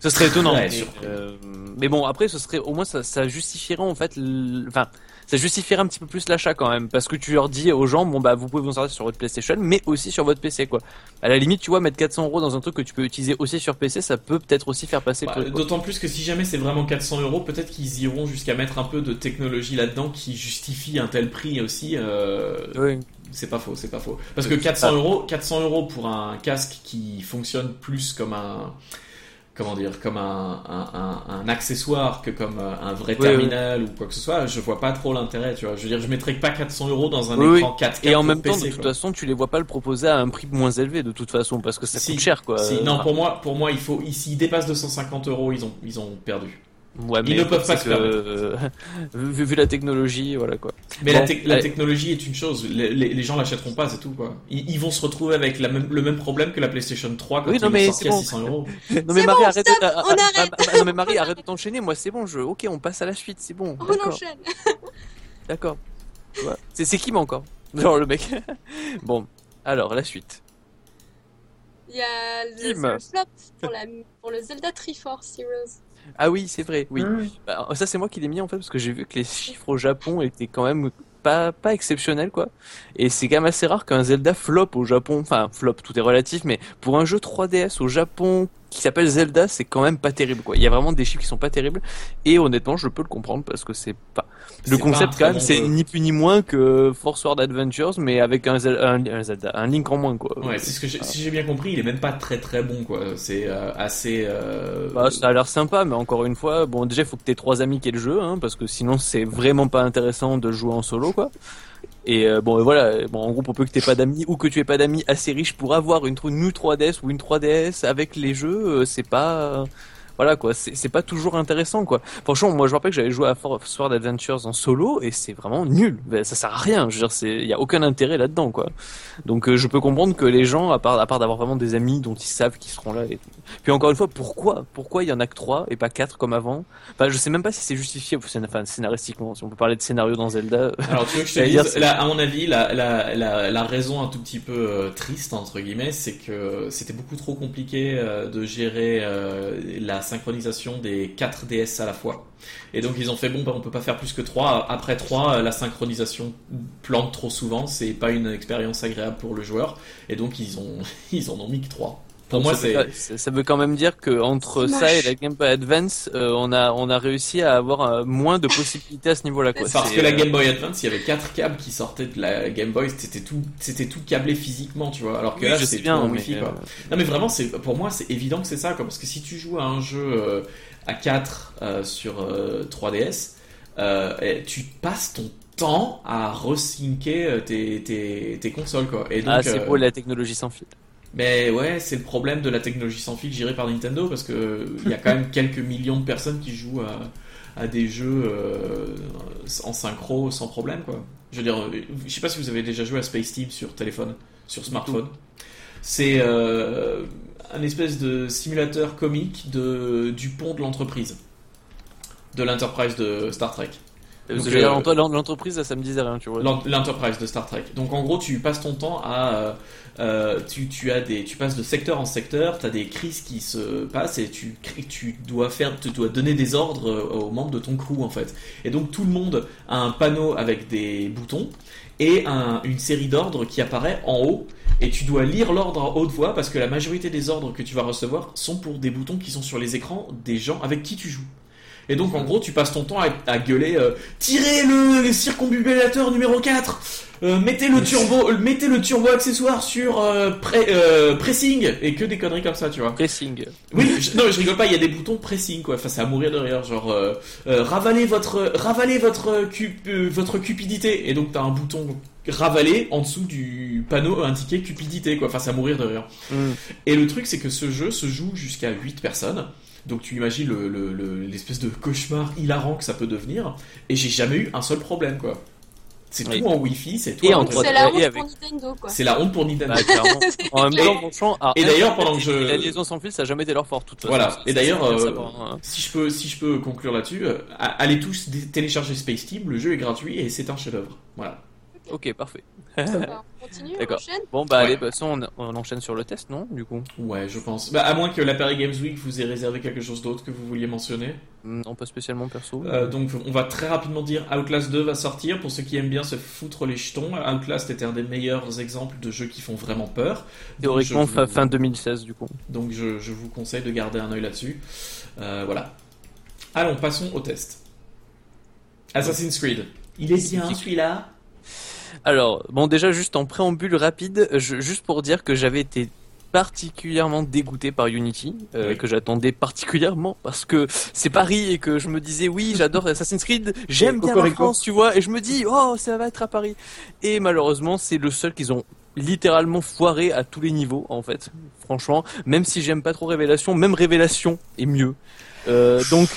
Ce serait étonnant. Ouais, mais, surpris. euh, mais bon, après, ce serait au moins ça, ça justifierait en fait, enfin, ça justifierait un petit peu plus l'achat quand même, parce que tu leur dis aux gens, bon bah vous pouvez vous en servir sur votre PlayStation, mais aussi sur votre PC quoi. À la limite, tu vois, mettre 400 euros dans un truc que tu peux utiliser aussi sur PC, ça peut peut-être aussi faire passer. Bah. D'autant plus que si jamais c'est vraiment 400 euros, peut-être qu'ils iront jusqu'à mettre un peu de technologie là-dedans qui justifie un tel prix aussi. euh, Oui. C'est pas faux, c'est pas faux. Parce que Euh, 400 ah. euros, 400 euros pour un casque qui fonctionne plus comme un, comment dire, comme un, un, un- un accessoire que comme euh, un vrai Oui, terminal ou quoi que ce soit, je vois pas trop l'intérêt, tu vois. Je veux dire, je mettrais pas 400 euros dans un Oui, écran 4K Et en même temps, de toute quoi. façon, tu les vois pas le proposer à un prix moins élevé de toute façon, parce que ça Si. coûte cher quoi. Si- non, pour moi, pour moi, il faut, s'ils dépassent 250 euros, ils ont, ils ont perdu. Ouais, Ils mais ne peuvent pas se que, permettre. euh, vu, vu la technologie, voilà quoi. Mais Bon, la, technologie est une chose, les, les- les gens l'achèteront pas, c'est tout quoi. Ils, ils vont se retrouver avec la même, le même problème que la PlayStation 3 quand Oui, ils non, mais sorti à bon. 600 euros. Non mais Marie, bon, arrête, stop, de, on arrête. ah, ah, non mais Marie, arrête de t'enchaîner. Moi, c'est bon. Je, ok, on passe à la suite. C'est bon. On D'accord. enchaîne. D'accord. C'est qui encore Genre le mec. bon, alors la suite. Il y a le, le flop pour, la, pour le Zelda Triforce Heroes. Ah oui, c'est vrai. Oui. Hum. Bah, ça c'est moi qui l'ai mis en fait parce que j'ai vu que les chiffres au Japon étaient quand même pas pas exceptionnels quoi. Et c'est quand même assez rare qu'un Zelda flop au Japon. Enfin flop, tout est relatif, mais pour un jeu 3DS au Japon qui s'appelle Zelda, c'est quand même pas terrible quoi. Il y a vraiment des chiffres qui sont pas terribles. Et honnêtement, je peux le comprendre parce que c'est pas le pas concept quand même, c'est ni plus ni moins que Force World Adventures, mais avec un, Zel- un, un Zelda, un Link en moins quoi. Ouais, c'est ce que si j'ai bien compris, il est même pas très très bon quoi. C'est euh, assez. euh, Bah, ça a l'air sympa, mais encore une fois, bon, déjà, il faut que t'aies trois amis qui aient le jeu, hein, parce que sinon, c'est vraiment pas intéressant de jouer en solo, quoi. Et euh, bon, voilà, bon, en gros, pour peu que t'aies pas d'amis ou que tu aies pas d'amis assez riches pour avoir une, une 3DS ou une 3DS avec les jeux, euh, c'est pas, voilà quoi, c'est pas toujours intéressant quoi. Franchement, moi je me rappelle que j'avais joué à Force Sword Adventures en solo et c'est vraiment nul. Ben, ça sert à rien. Je veux dire, c'est, il y a aucun intérêt là-dedans quoi. Donc euh, je peux comprendre que les gens, à part, à part d'avoir vraiment des amis dont ils savent qu'ils seront là et tout. Puis encore une fois, pourquoi Pourquoi il y en a que trois et pas quatre comme avant? Enfin, je sais même pas si c'est justifié, enfin, scénaristiquement. Si on peut parler de scénario dans Zelda. Alors tu veux que je te dise, là, à mon avis, la, la, la, la raison un tout petit peu euh, triste entre guillemets, c'est que c'était beaucoup trop compliqué euh, de gérer euh, la synchronisation des 4 DS à la fois. Et donc ils ont fait bon, bah, on peut pas faire plus que 3. Après 3, la synchronisation plante trop souvent, c'est pas une expérience agréable pour le joueur. Et donc ils ils en ont mis que 3. Pour moi, ça, c'est ça- veut quand même dire que entre ça et la Game Boy Advance, euh, on a on a réussi à avoir euh, moins de possibilités à ce niveau-là. Quoi. Parce que la euh, Game Boy Advance, il y avait quatre câbles qui sortaient de la Game Boy, c'était tout, c'était tout câblé physiquement, tu vois. Alors que oui, là, je c'est sais bien, tout en mais, Wi-Fi, quoi. Non, mais vraiment, c'est, pour moi, c'est évident que c'est ça, quoi. Parce que si tu joues à un jeu à 4 euh, sur euh, 3DS, euh, et tu passes ton temps à resyncer tes, tes, tes consoles, quoi. Et donc, ah, c'est euh, beau la technologie sans fil. Mais ouais, c'est le problème de la technologie sans fil gérée par Nintendo parce que il y a quand même quelques millions de personnes qui jouent à, à des jeux euh, en synchro sans problème quoi. Je veux dire, euh, je sais pas si vous avez déjà joué à Space Team sur téléphone, sur smartphone. C'est euh, un espèce de simulateur comique de du pont de l'entreprise, de l'Enterprise de Star Trek. Euh, l'entreprise, ça, me disait rien, tu vois. L'En- L'Enterprise de Star Trek. Donc en gros, tu passes ton temps à, euh, tu, passes de secteur en secteur, tu as des crises qui se passent et tu, dois faire, tu dois donner des ordres euh, aux membres de ton crew en fait. Et donc tout le monde a un panneau avec des boutons et un- une série d'ordres qui apparaît en haut. Et tu dois lire l'ordre en haute voix parce que la majorité des ordres que tu vas recevoir sont pour des boutons qui sont sur les écrans des gens avec qui tu joues. Et donc en gros tu passes ton temps à, à gueuler euh, tirez le circumbulateur numéro 4 euh, mettez le turbo euh, mettez le turbo accessoire sur euh, pré- pressing. Et que des conneries comme ça tu vois. Pressing. oui je, non je rigole pas il y a des boutons pressing quoi. Enfin c'est à mourir de rire genre ravalez votre ravalez votre votre cupidité. Et donc t'as un bouton ravaler en dessous du panneau indiqué cupidité quoi. Enfin c'est à mourir de rire. Hmm. et le truc, c'est que ce jeu se joue jusqu'à 8 personnes. Donc tu imagines le- le- le- l'espèce de cauchemar hilarant que ça peut devenir. Et j'ai jamais eu un seul problème, quoi. C'est Oui. tout en Wi-Fi, c'est tout Et en en Donc 3D. c'est la honte avec- pour Nintendo, quoi. C'est la honte pour Nintendo. Bah, clairement. En même Et- temps, franchement, alors, et d'ailleurs, pendant que je- et La liaison sans fil, ça a jamais été leur fort, toute façon. Voilà. Et d'ailleurs, euh, hein. Si je peux, si je peux conclure là-dessus, euh, allez tous télécharger Space Team, le jeu est gratuit et c'est un chef-d'œuvre. Voilà. Ok, parfait. Bah, on continue, on D'accord. enchaîne. Bon, bah Ouais. allez, bah, de toute façon, on, on enchaîne sur le test, non Du coup? Ouais, je pense. Bah, à moins que la Paris Games Week vous ait réservé quelque chose d'autre que vous vouliez mentionner. Non, pas spécialement perso. Euh, donc, on va très rapidement dire Outlast 2 va sortir. Pour ceux qui aiment bien se foutre les jetons, Outlast était un des meilleurs exemples de jeux qui font vraiment peur. Donc, Théoriquement, je fin, vous- fin 2016, du coup. Donc, je, je vous conseille de garder un œil là-dessus. Euh, voilà. Allons, passons au test. Assassin's Creed. Il est bien celui-là Alors, bon, déjà, juste en préambule rapide, je- juste pour dire que j'avais été particulièrement dégoûté par Unity, euh, Oui. que j'attendais particulièrement parce que c'est Paris et que je me disais oui j'adore Assassin's Creed, j'aime bien la. France tu vois et je me dis oh ça va être à Paris et malheureusement c'est le seul qu'ils ont littéralement foiré à tous les niveaux en fait franchement même si j'aime pas trop Révélation même Révélation est mieux Euh, donc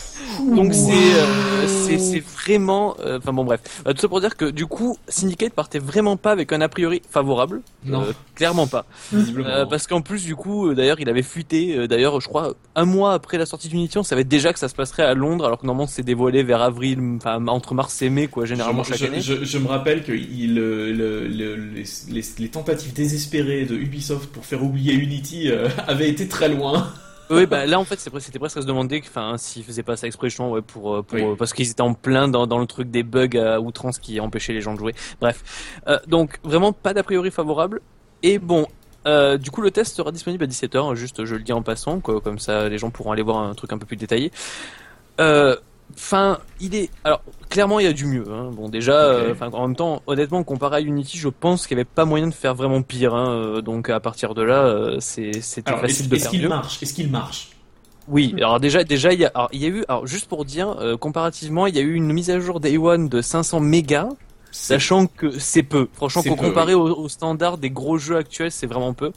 donc c'est euh, c'est vraiment euh, enfin bon bref Euh, tout ça pour dire que du coup Syndicate partait vraiment pas avec un a priori favorable Non. Euh, clairement pas Visiblement. euh, parce qu'en plus du coup euh, d'ailleurs il avait fuité euh, d'ailleurs je crois un mois après la sortie d'Unity on savait déjà que ça se passerait à Londres alors que normalement c'est dévoilé vers avril enfin entre mars et mai quoi généralement je, chaque je- année je- je me rappelle que il, le- le- le- les, les- les tentatives désespérées de Ubisoft pour faire oublier Unity euh, avaient été très loin. Oui bah là en fait c'était presque à se demander enfin s'ils faisaient pas ça exprès justement, ouais pour euh, pour Oui. euh, parce qu'ils étaient en plein dans, dans le truc des bugs à outrance qui empêchaient les gens de jouer bref Euh, donc vraiment pas d'a priori favorable et bon euh, du coup, le test sera disponible à 17h, juste je le dis en passant, quoi, comme ça les gens pourront aller voir un truc un peu plus détaillé. Euh, Enfin, il est. Alors, clairement, il y a du mieux. Hein. Bon, déjà, Ok. euh, en même temps, honnêtement, comparé à Unity, je pense qu'il n'y avait pas moyen de faire vraiment pire. Hein. euh, Donc, à partir de là, euh, c'est c'était facile de est-ce faire qu'il mieux. marche? Est-ce qu'il marche? Oui, alors déjà, déjà, il y a, alors, il y a eu, alors juste pour dire, euh, comparativement, il y a eu une mise à jour Day One de 500 mégas, sachant que c'est peu. Franchement, peu, comparer au, au standard des gros jeux actuels, c'est vraiment peu.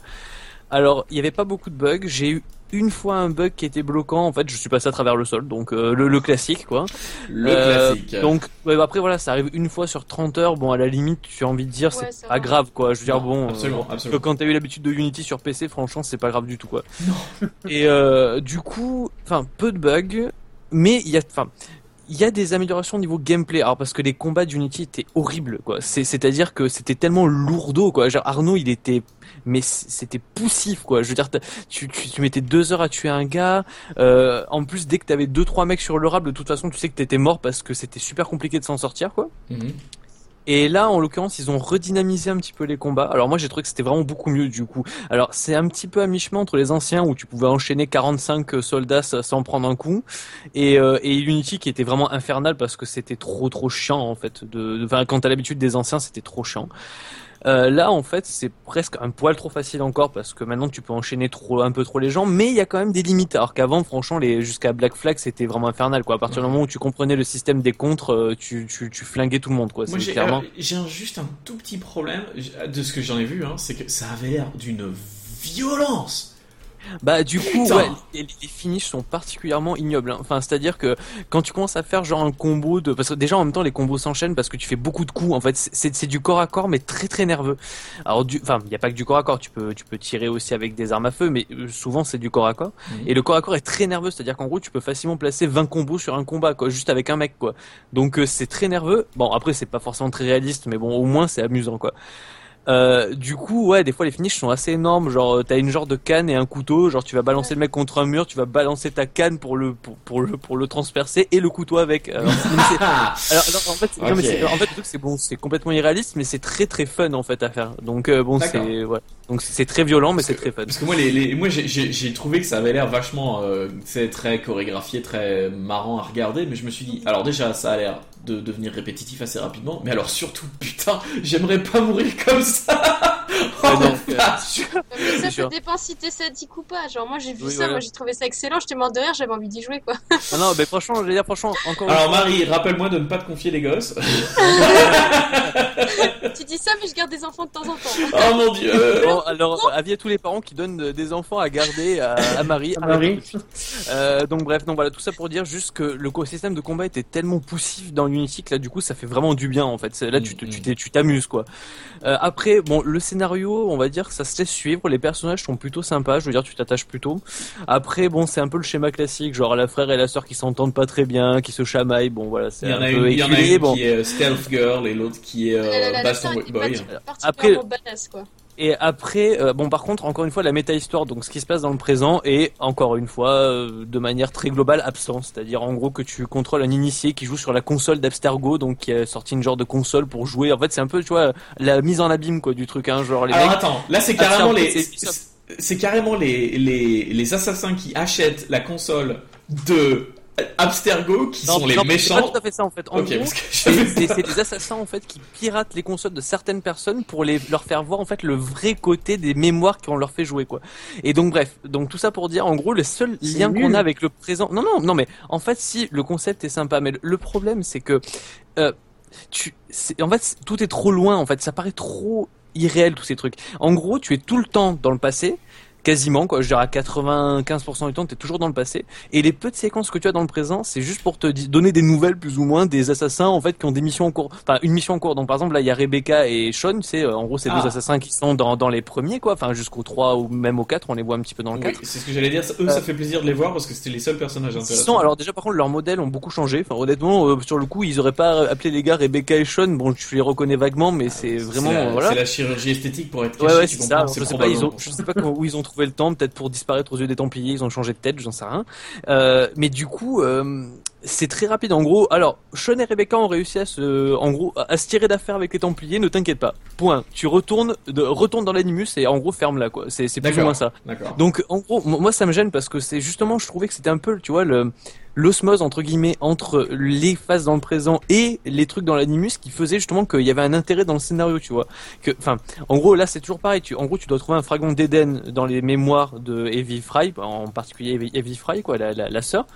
Alors, il n'y avait pas beaucoup de bugs. J'ai eu une fois un bug qui était bloquant. En fait, je suis passé à travers le sol, donc euh, le, le classique, quoi. Le Euh, classique. Donc, ouais, bah, après, voilà, ça arrive une fois sur 30 heures. Bon, à la limite, tu as envie de dire, Ouais, c'est ça pas va. grave, quoi. Je veux dire, Non, bon. absolument, euh, absolument. que quand t'as eu l'habitude de Unity sur PC, franchement, c'est pas grave du tout, quoi. Et euh, du coup, enfin, peu de bugs, mais il y a, enfin, il y a des améliorations au niveau gameplay. Alors parce que les combats d'Unity étaient horribles, quoi. C'est, c'est-à-dire que c'était tellement lourdeau, quoi. Genre Arnaud, il était, mais c'était poussif, quoi. Je veux dire, tu, tu, tu mettais deux heures à tuer un gars. Euh, en plus, dès que t'avais deux trois mecs sur le rab, de toute façon, tu sais que t'étais mort parce que c'était super compliqué de s'en sortir, quoi. Mhm. Et là, en l'occurrence, ils ont redynamisé un petit peu les combats. Alors moi, j'ai trouvé que c'était vraiment beaucoup mieux du coup. Alors c'est un petit peu à mi-chemin entre les anciens où tu pouvais enchaîner 45 soldats sans prendre un coup, et, euh, Unity qui était vraiment infernal parce que c'était trop trop chiant en fait. De, de- enfin, quand t'as l'habitude des anciens, c'était trop chiant. Euh, là, en fait, c'est presque un poil trop facile encore parce que maintenant tu peux enchaîner trop, un peu trop les gens, mais il y a quand même des limites. Alors qu'avant, franchement, les jusqu'à Black Flag, c'était vraiment infernal. Quoi. À partir du moment où tu comprenais le système des contres, euh, tu, tu, tu flinguais tout le monde. Quoi. Moi, C'est j'ai clairement. euh, j'ai juste un tout petit problème de ce que j'en ai vu, hein, c'est que ça avait l'air d'une violence. Bah du coup, ouais, les, les finishes sont particulièrement ignobles. hein. Enfin, c'est-à-dire que quand tu commences à faire genre un combo de, parce que déjà en même temps les combos s'enchaînent parce que tu fais beaucoup de coups. En fait, c'est- du corps à corps mais très très nerveux. Alors du, enfin, il y a pas que du corps à corps. Tu peux tu peux tirer aussi avec des armes à feu, mais euh, souvent c'est du corps à corps. Mhm. Et le corps à corps est très nerveux, c'est-à-dire qu'en gros tu peux facilement placer 20 combos sur un combat, quoi, juste avec un mec, quoi. Donc euh, c'est très nerveux. Bon après c'est pas forcément très réaliste, mais bon au moins c'est amusant, quoi. Euh, du coup, ouais, des fois les finishes sont assez énormes. Genre, euh, t'as une genre de canne et un couteau. Genre, tu vas balancer le mec contre un mur, tu vas balancer ta canne pour le pour, pour le pour le transpercer et le couteau avec. Alors, c'est- c'est- Ah alors, alors, en fait, non, Ok. mais c'est- en fait, le truc c'est bon, c'est complètement irréaliste, mais c'est très très fun en fait à faire. Donc euh, bon, c'est ouais. Donc c'est très violent, mais c'est très fun. Parce que moi, les, les- moi j'ai trouvé que ça avait l'air vachement, euh, c'est très chorégraphié, très marrant à regarder, mais je me suis dit, alors déjà, ça a l'air de devenir répétitif assez rapidement, mais alors surtout, putain, j'aimerais pas mourir comme ça. Oh, donc, euh. Mais ça, dépend si t'es sadique ou pas. Genre, moi, j'ai vu Oui, ça, voilà. moi, j'ai trouvé ça excellent, j'étais mort de rire, j'avais envie d'y jouer, quoi. Ah non, mais franchement, je veux dire, franchement, encore. Alors Marie, rappelle-moi de ne pas te confier les gosses. tu dis ça, mais je garde des enfants de temps en temps. Oh mon dieu. Bon, alors, avis à tous les parents qui donnent des enfants à garder à, à Marie. À Marie. Euh, donc bref, donc voilà, tout ça pour dire juste que le système de combat était tellement poussif dans Unity que là, du coup, ça fait vraiment du bien en fait. Là, tu Mm, tu t'es- tu t'amuses quoi. Euh, après, bon, le scénario, on va dire, que ça se laisse suivre, les personnages sont plutôt sympas, je veux dire, tu t'attaches plutôt. Après, bon, c'est un peu le schéma classique, genre la frère et la sœur qui s'entendent pas très bien, qui se chamaillent, bon voilà, c'est Il y en un a peu une, il y en a une bon. qui est euh, Stealth Girl et l'autre qui est euh, la- la Baston Boy. Après- quoi. Et après, euh, bon, par contre, encore une fois, la méta-histoire, donc ce qui se passe dans le présent, est encore une fois, euh, de manière très globale, absent. C'est-à-dire, en gros, que tu contrôles un initié qui joue sur la console d'Abstergo, donc qui a sorti une genre de console pour jouer. En fait, c'est un peu, tu vois, la mise en abîme, quoi, du truc, hein, genre les Alors mecs. attends, là c'est carrément les, c'est carrément les, les les assassins qui achètent la console de Abstergo qui Non, sont les non, C'est méchants. pas tout à fait ça, en fait. En Ok, gros, parce que c'est des assassins en fait qui piratent les consoles de certaines personnes pour les leur faire voir en fait le vrai côté des mémoires qu'on leur fait jouer quoi. Et donc bref, donc tout ça pour dire en gros le seul lien qu'on a avec le présent. Non non non mais en fait si le concept est sympa mais le, problème c'est que euh, tu c'est- en fait tout est trop loin en fait ça paraît trop irréel tous ces trucs. En gros tu es tout le temps dans le passé quasiment quoi je dirais à 95% du temps t'es toujours dans le passé et les peu de séquences que tu as dans le présent c'est juste pour te donner des nouvelles plus ou moins des assassins en fait qui ont des missions en cours enfin une mission en cours donc par exemple là il y a Rebecca et Sean c'est euh, en gros ces Ah. deux assassins qui sont dans, dans les premiers quoi enfin jusqu'au 3 ou même au 4 on les voit un petit peu dans le 4 Oui, c'est ce que j'allais dire. Eux, ça fait plaisir de les voir parce que c'était les seuls personnages intéressants. alors déjà par contre leurs modèles ont beaucoup changé. Enfin honnêtement, euh, sur le coup, ils auraient pas appelé les gars Rebecca et Sean. Bon, je les reconnais vaguement, mais c'est vraiment la, voilà. c'est la chirurgie esthétique pour être Ouais, caché. ouais, tu comprends, ça. c'est Je sais pas, ils ont, probablement je sais pas comment- où ils ont trouvé le temps, peut-être pour disparaître aux yeux des Templiers, ils ont changé de tête, j'en sais rien. Euh, mais du coup, euh, c'est très rapide. En gros, alors Sean et Rebecca ont réussi à se, en gros, à se tirer d'affaire avec les Templiers. Ne t'inquiète pas. Point. Tu retournes, de, retourne dans l'animus et en gros ferme là quoi. C'est, c'est plus ou moins ça. D'accord. Donc en gros, moi ça me gêne parce que c'est justement, je trouvais que c'était un peu, tu vois, le l'osmose entre guillemets entre les phases dans le présent et les trucs dans l'animus qui faisait justement qu'il y avait un intérêt dans le scénario, tu vois. Que, enfin, en gros là c'est toujours pareil. Tu, en gros, tu dois trouver un fragment d'Éden dans les mémoires de Evie Fry, en particulier Evie, Fry, quoi, la, la, la sœur.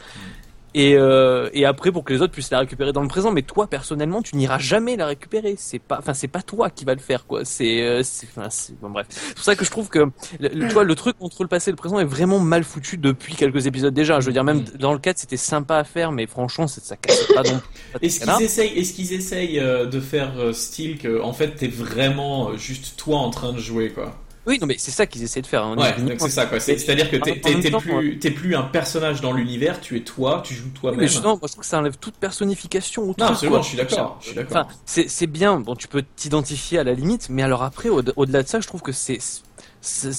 Et, euh, et après pour que les autres puissent la récupérer dans le présent. Mais toi personnellement tu n'iras jamais la récupérer. C'est pas enfin c'est pas toi qui va le faire quoi. C'est euh, enfin, bon bref. C'est pour ça que je trouve que le, le- tu vois, le truc entre le passé et le présent est vraiment mal foutu depuis quelques épisodes déjà. Je veux dire même dans le 4 c'était sympa à faire mais franchement ça casse pas donc Est-ce qu'ils essayent, est-ce qu'ils essayent euh, de faire euh, style que en fait t'es vraiment euh, juste toi en train de jouer quoi? Oui non mais c'est ça qu'ils essaient de faire hein, Ouais, donc c'est ça quoi. C'est- C'est-à-dire que t'es plus t'es plus un personnage dans l'univers, tu es toi, tu joues Oui, toi-même. mais moi je trouve que ça enlève toute personnification au Non, truc, absolument, quoi. je suis d'accord. Je suis d'accord. Enfin, c'est c'est bien. Bon, tu peux t'identifier à la limite, mais alors après, au- au-delà de ça, je trouve que c'est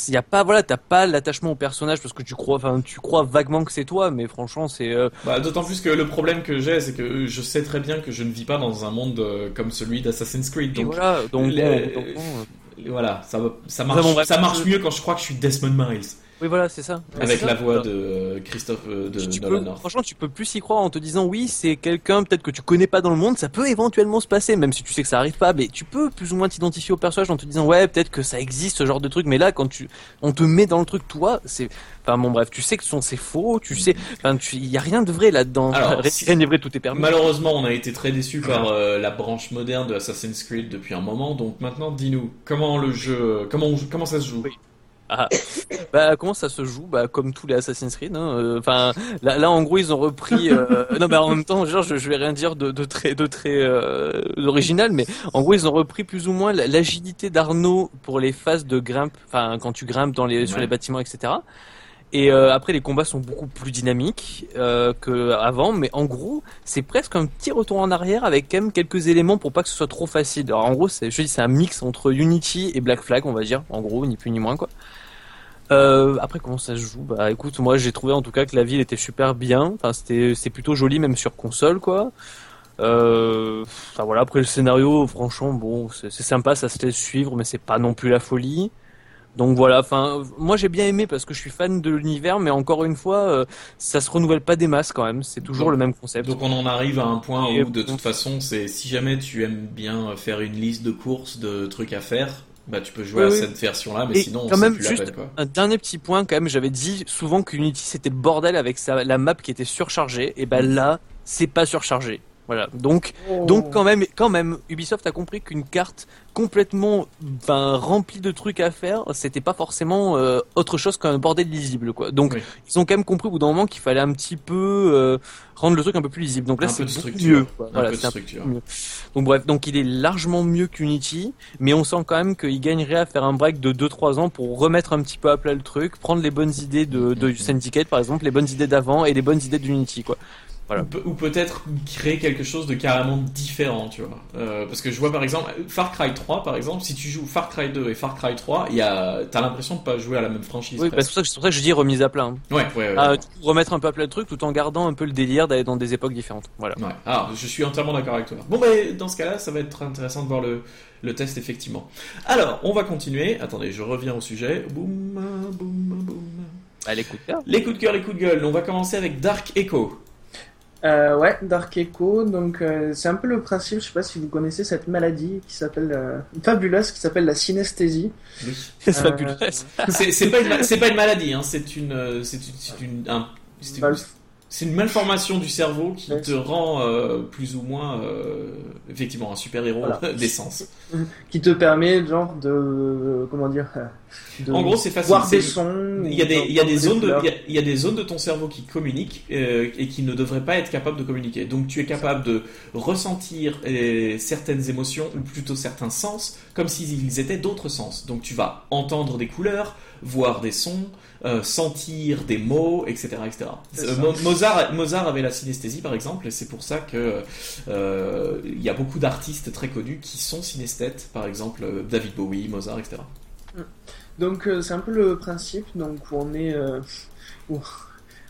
il y a pas voilà t'as pas l'attachement au personnage parce que tu crois enfin tu crois vaguement que c'est toi mais franchement c'est euh, Bah, D'autant plus que le problème que j'ai, c'est que je sais très bien que je ne vis pas dans un monde euh, comme celui d'Assassin's Creed. Donc voilà donc, les- bon, donc, bon, euh, voilà, ça, ça marche, ça marche mieux quand je crois que je suis Desmond Miles oui voilà c'est ça avec la ça. voix de euh, Christophe euh, de Tu- Nolan peux, North. franchement, tu peux plus y croire en te disant oui, c'est quelqu'un peut-être que tu connais pas dans le monde, ça peut éventuellement se passer, même si tu sais que ça arrive pas, mais tu peux plus ou moins t'identifier au personnage en te disant ouais, peut-être que ça existe ce genre de truc, mais là quand tu, on te met dans le truc toi, c'est, enfin bon bref, tu sais que ce sont c'est faux, tu sais, enfin tu, y a rien de vrai là-dedans. Rien n'est vrai, tout est permis. Malheureusement, on a été très déçus par euh, la branche moderne de Assassin's Creed depuis un moment. Donc maintenant, dis-nous comment le jeu, comment on- comment ça se joue? Oui. Ah. Bah comment ça se joue? Bah comme tous les Assassin's Creed. hein, euh, Enfin là, là en gros ils ont repris. euh, non mais en même temps genre je, je vais rien dire de, de très de très euh, original, mais en gros ils ont repris plus ou moins la- l'agilité d'Arnaud pour les phases de grimpe. Enfin quand tu grimpes dans les sur les bâtiments etc. Et euh, après les combats sont beaucoup plus dynamiques euh, que avant, mais en gros c'est presque un petit retour en arrière avec quand même quelques éléments pour pas que ce soit trop facile. Alors en gros c'est je dis c'est un mix entre Unity et Black Flag on va dire en gros ni plus ni moins quoi. Euh, après comment ça se joue? Bah écoute, moi j'ai trouvé en tout cas que la ville était super bien. Enfin c'était c'était plutôt joli même sur console quoi. Euh, enfin voilà après le scénario franchement bon c'est c'est sympa ça se laisse suivre mais c'est pas non plus la folie. Donc voilà, enfin moi j'ai bien aimé parce que je suis fan de l'univers mais encore une fois euh, ça se renouvelle pas des masses quand même, c'est toujours Donc- le même concept. Donc on en arrive à un point Et- où de toute façon, c'est si jamais tu aimes bien faire une liste de courses, de trucs à faire, bah tu peux jouer Oui, à cette version-là, mais Et sinon quand c'est même, plus la juste- peine quoi. Un dernier petit point quand même, j'avais dit souvent que Unity c'était bordel avec sa, la map qui était surchargée, et ben là c'est pas surchargé. Voilà. Donc, Oh. donc quand même, quand même, Ubisoft a compris qu'une carte complètement, ben, remplie de trucs à faire, c'était pas forcément euh, autre chose qu'un bordel lisible, quoi. Donc, Oui. ils ont quand même compris au bout d'un moment qu'il fallait un petit peu euh, rendre le truc un peu plus lisible. Donc là, c'est peu beaucoup structure. mieux. quoi. Un Voilà, peu de c'est un structure. mieux. Donc bref, donc il est largement mieux qu'Unity, mais on sent quand même qu'il gagnerait à faire un break de 2-3 ans pour remettre un petit peu à plat le truc, prendre les bonnes idées de, de Mhm. Syndicate par exemple, les bonnes idées d'avant et les bonnes idées d'Unity quoi. Voilà. Ou pe- Ou peut-être créer quelque chose de carrément différent, tu vois. Euh, parce que je vois par exemple Far Cry 3, par exemple, si tu joues Far Cry 2 et Far Cry 3, il y a, t'as l'impression de pas jouer à la même franchise. Oui, bah, c'est pour ça, que- c'est pour ça que je dis remise à plat. hein. ouais, ouais, ouais. Ah, remettre un peu à plat le truc tout en gardant un peu le délire d'aller dans des époques différentes. Voilà. Ouais. Ah, je suis entièrement d'accord avec toi. Bon, ben, dans ce cas-là, ça va être intéressant de voir le, le test, effectivement. Alors, on va continuer. Attendez, je reviens au sujet. Boum, boum, boum. Allez, écoute là. Les coups de cœur, les coups de gueule. On va commencer avec Dark Echo. Euh, ouais, Dark Echo, donc euh, c'est un peu le principe, je sais pas si vous connaissez cette maladie qui s'appelle euh, fabuleuse, qui s'appelle la synesthésie. Oui. C'est Euh, fabuleux. C'est pas, une ma- c'est pas une maladie, hein. c'est une, euh, c'est une, c'est une, un- c'est une- Mal- c'est une malformation du cerveau qui Ouais. te rend euh, plus ou moins, euh, effectivement, un super-héros Voilà. d'essence. qui te permet genre de comment dire de En gros, c'est facile. voir des sons Il y, a des, il, y a des zones de, couleurs. il, y a, il y a des zones de ton cerveau qui communiquent euh, et qui ne devraient pas être capables de communiquer. Donc tu es capable de ressentir euh, certaines émotions ou plutôt certains sens comme s'ils étaient d'autres sens. Donc tu vas entendre des couleurs, voir des sons, euh, sentir des mots, etc. etc. Euh. Mo- Mozart, Mozart avait la synesthésie par exemple et c'est pour ça que euh, il y a beaucoup d'artistes très connus qui sont synesthètes, par exemple David Bowie, Mozart, etc. Donc euh, c'est un peu le principe donc où on est où,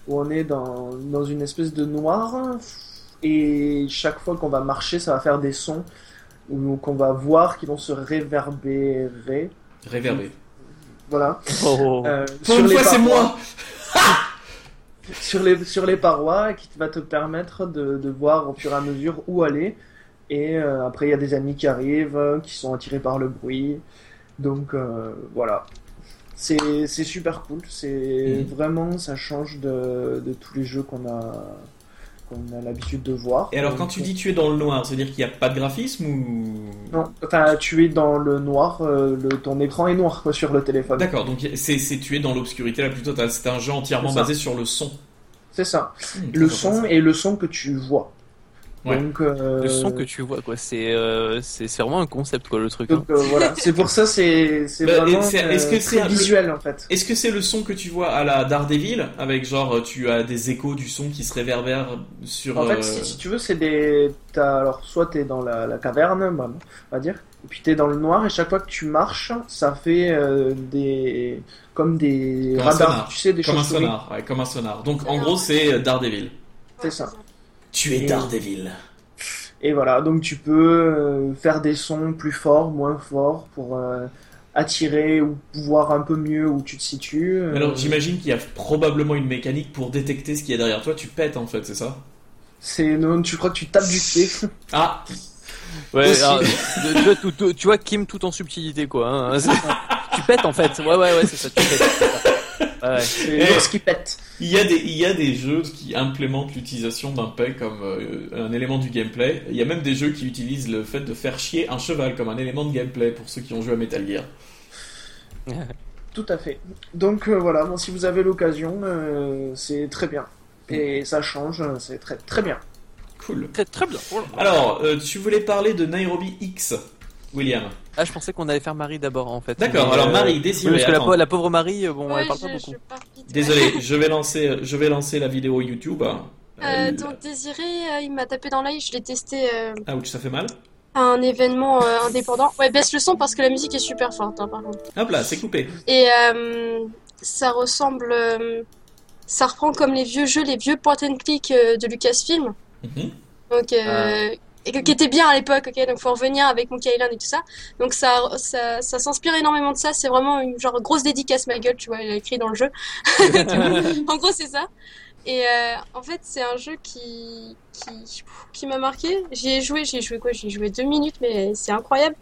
on est dans, dans une espèce de noir et chaque fois qu'on va marcher ça va faire des sons ou qu'on va voir qui vont se réverbérer Réverbé. Voilà. Oh. Euh, Pour une les fois, c'est moi. Sur les sur les parois qui va te permettre de, de voir au fur et à mesure où aller. Et euh, après il y a des amis qui arrivent euh, qui sont attirés par le bruit. Donc euh, voilà. C'est super cool. C'est Mhm. vraiment ça change de, de tous les jeux qu'on a qu'on a l'habitude de voir Et alors, quand tu dis tu es dans le noir, c'est-à-dire qu'il n'y a pas de graphisme ou? non enfin tu es dans le noir euh, le ton écran est noir quoi, sur le téléphone D'accord, donc c'est c'est- tu es dans l'obscurité la plus totale. C'est un jeu entièrement ça. basé sur le son. c'est ça Hmm, le son et le son que tu vois Ouais. donc euh, Le son que tu vois quoi, c'est euh, c'est c'est vraiment un concept quoi le truc. hein. Donc euh, voilà, c'est pour ça c'est c'est Bah, vraiment c'est- est-ce que euh, c'est visuel en fait. Est-ce que c'est le son que tu vois à la Daredevil avec genre euh, tu as des échos du son qui se réverbèrent sur. En euh, fait, si, si tu veux, c'est des alors soit t'es dans la, la caverne, bah, on va dire, et puis t'es dans le noir et chaque fois que tu marches, ça fait euh, des comme des Comme un radars, sonar. tu sais, des Comme un sonar, ouais, comme un sonar. Donc en gros c'est euh, Daredevil. C'est ça. Tu es Et- Daredevil. Et voilà, donc tu peux euh, faire des sons plus forts, moins forts pour euh, attirer ou voir un peu mieux où tu te situes. euh, Alors j'imagine qu'il y a probablement une mécanique pour détecter ce qu'il y a derrière toi. Tu pètes en fait, c'est ça? C'est non, tu crois que tu tapes du pied. Ah, Ouais, alors, tu, vois, tout- tu vois Kim tout en subtilité quoi. hein. Tu pètes en fait. Ouais ouais ouais c'est ça. Tu pètes. Ouais, ouais. C'est qui pète. Il y, a des, il y a des jeux qui implémentent l'utilisation d'un pet comme euh, un élément du gameplay. Il y a même des jeux qui utilisent le fait de faire chier un cheval comme un élément de gameplay pour ceux qui ont joué à Metal Gear. Tout à fait. Donc euh, voilà, bon, si vous avez l'occasion, euh, c'est très bien. Et ça change, c'est très très bien. Cool. Très très bien. Alors, euh, tu voulais parler de Nairobi X, William. Ah je pensais qu'on allait faire Marie d'abord en fait. D'accord, Mais, alors euh, Marie, oui, désirée. parce que la, pauvre Marie, euh, bon, Ouais, elle parle pas je, beaucoup. je. Désolé, je vais lancer, je vais lancer la vidéo YouTube. Euh, Euh, donc Désiré, euh, il m'a tapé dans l'œil, je l'ai testé euh, Ouch, ça fait mal. à un événement euh, indépendant. Ouais, baisse le son parce que la musique est super forte, hein, par contre. Hop là, c'est coupé. Et euh, ça ressemble, euh, ça reprend comme les vieux jeux, les vieux point and click euh, de Lucasfilm. Mhm. Donc, euh, et qui était bien à l'époque, ok? Donc, faut en revenir avec Monkey Island et tout ça. Donc, ça, ça, ça s'inspire énormément de ça. C'est vraiment une genre grosse dédicace ma gueule, tu vois, il a écrit dans le jeu. en gros, c'est ça. Et euh, en fait, c'est un jeu qui qui, qui m'a marqué. J'y ai joué, j'y ai joué quoi? J'y ai joué deux minutes, mais c'est incroyable.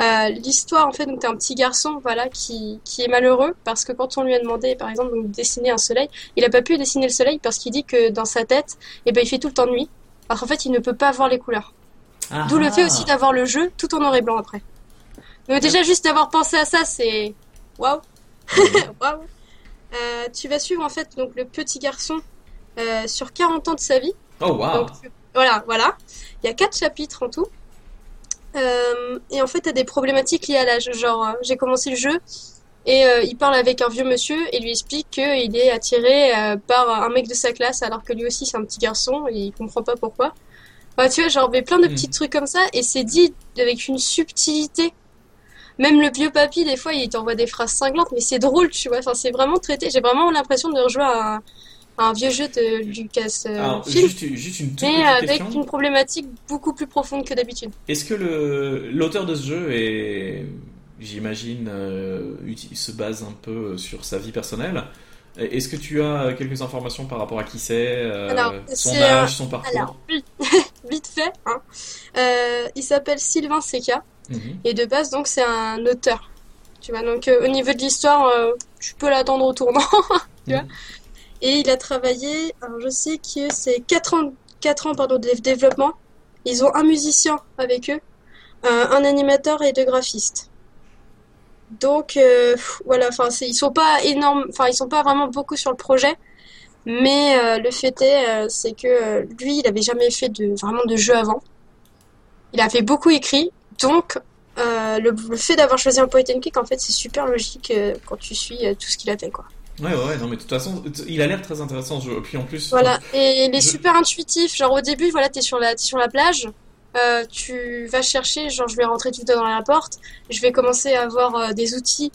Euh, L'histoire, en fait, donc t'es un petit garçon, voilà, qui qui est malheureux parce que quand on lui a demandé, par exemple, donc, de dessiner un soleil, il a pas pu dessiner le soleil parce qu'il dit que dans sa tête, eh ben, il fait tout le temps nuit. Parce qu'en fait, il ne peut pas voir les couleurs. Ah, D'où le fait aussi d'avoir le jeu tout en noir et blanc après. Donc déjà juste d'avoir pensé à ça, c'est waouh, waouh. Euh, tu vas suivre en fait donc le petit garçon euh, sur 40 ans de sa vie. Oh waouh. Donc, voilà, voilà. Il y a quatre chapitres en tout. Euh, et en fait, t'as des problématiques liées à l'âge. Genre, j'ai commencé le jeu et euh, il parle avec un vieux monsieur et lui explique qu'il est attiré euh, par un mec de sa classe alors que lui aussi c'est un petit garçon et il comprend pas pourquoi. Enfin, tu vois, genre, mais plein de petits Mhm. trucs comme ça et c'est dit avec une subtilité. Même le vieux papy, des fois, il t'envoie des phrases cinglantes, mais c'est drôle, tu vois. Enfin, c'est vraiment traité. J'ai vraiment l'impression de rejouer à un, à un vieux jeu de Lucas euh, Alors, Film juste, juste une toute mais avec question. une problématique beaucoup plus profonde que d'habitude. Est-ce que l'auteur de ce jeu est, j'imagine, euh, se base un peu sur sa vie personnelle Est-ce que tu as quelques informations par rapport à qui c'est, euh, son c'est, âge, euh, son parcours? Alors, vite, fait, hein. Euh, il s'appelle Sylvain Seca Mhm. et de base donc c'est un auteur. Tu vois, donc euh, au niveau de l'histoire, euh, tu peux l'attendre au tournant. tu vois. Mhm. Et il a travaillé, alors je sais que c'est 4 ans, 4 ans pardon, de développement. Ils ont un musicien avec eux, euh, un animateur et deux graphistes. Donc euh, voilà, enfin ils sont pas énormes, enfin ils sont pas vraiment beaucoup sur le projet, mais euh, le fait est euh, c'est que lui il avait jamais fait de vraiment de jeu avant. Il avait beaucoup écrit, donc le, le fait d'avoir choisi un point and click en fait c'est super logique quand tu suis tout ce qu'il a fait quoi. Ouais, ouais, non, mais de toute façon, il a l'air très intéressant ce jeu. Puis en plus, Voilà, et il est Je- super intuitif. Genre au début, voilà, t'es sur la, t'es sur la plage, euh, tu vas chercher, genre je vais rentrer tout dans la porte, je vais commencer à avoir euh, des outils,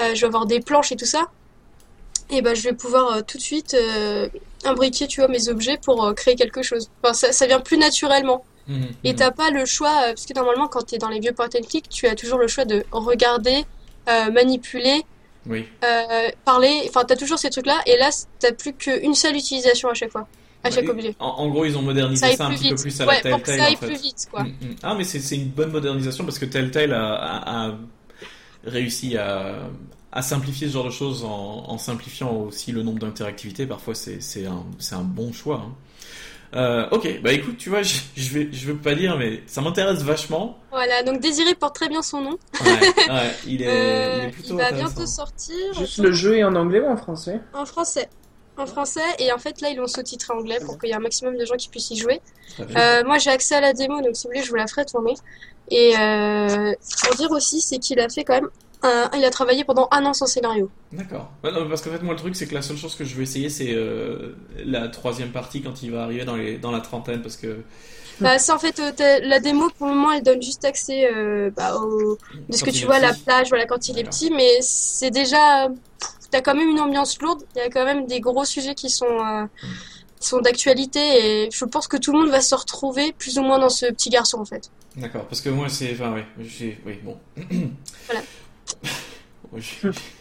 euh, je vais avoir des planches et tout ça, et ben je vais pouvoir tout de suite imbriquer, tu vois, mes objets pour créer quelque chose. Enfin, ça, ça vient plus naturellement. Mhm, Et mhm. t'as pas le choix, parce que normalement quand t'es dans les vieux point and click, tu as toujours le choix de regarder, manipuler, Oui. parler, enfin t'as toujours ces trucs-là, et là t'as plus qu'une seule utilisation à chaque fois, à chaque Ouais, objet. En, en gros, ils ont modernisé Ça un petit peu plus à ouais, la pour que Telltale ça aille en fait. plus vite, quoi. Mm, mm. Ah, mais c'est une bonne modernisation parce que Telltale a, a, a réussi à, à simplifier ce genre de choses en, en simplifiant aussi le nombre d'interactivités. Parfois, c'est un, bon choix. hein. Euh, ok, bah écoute, tu vois, je, je vais, je veux pas dire, mais ça m'intéresse vachement. Voilà, donc Désiré porte très bien son nom. Ouais, ouais, il est, Euh, il est plutôt va bientôt sortir. Juste le jeu est en anglais ou en français? En français. En français, et en fait là ils l'ont sous-titré anglais pour qu'il y ait un maximum de gens qui puissent y jouer. Euh, moi j'ai accès à la démo, donc si vous voulez je vous la ferai tourner. Et euh, pour dire aussi, c'est qu'il a fait quand même un... Il a travaillé pendant un an son scénario. D'accord. Ouais, parce qu'en fait, moi, le truc, c'est que la seule chose que je vais essayer, c'est euh, la troisième partie quand il va arriver dans, les, dans la trentaine, parce que Bah ça en fait, euh, la démo pour le moment elle donne juste accès euh, bah, au... de ce Quand que tu vois à la plage, voilà quand il est petit, mais c'est déjà... T'as quand même une ambiance lourde, il y a quand même des gros sujets qui sont... euh, qui sont d'actualité et je pense que tout le monde va se retrouver plus ou moins dans ce petit garçon en fait. D'accord, parce que moi, c'est. Enfin, ouais, j'ai. Oui, bon. Voilà.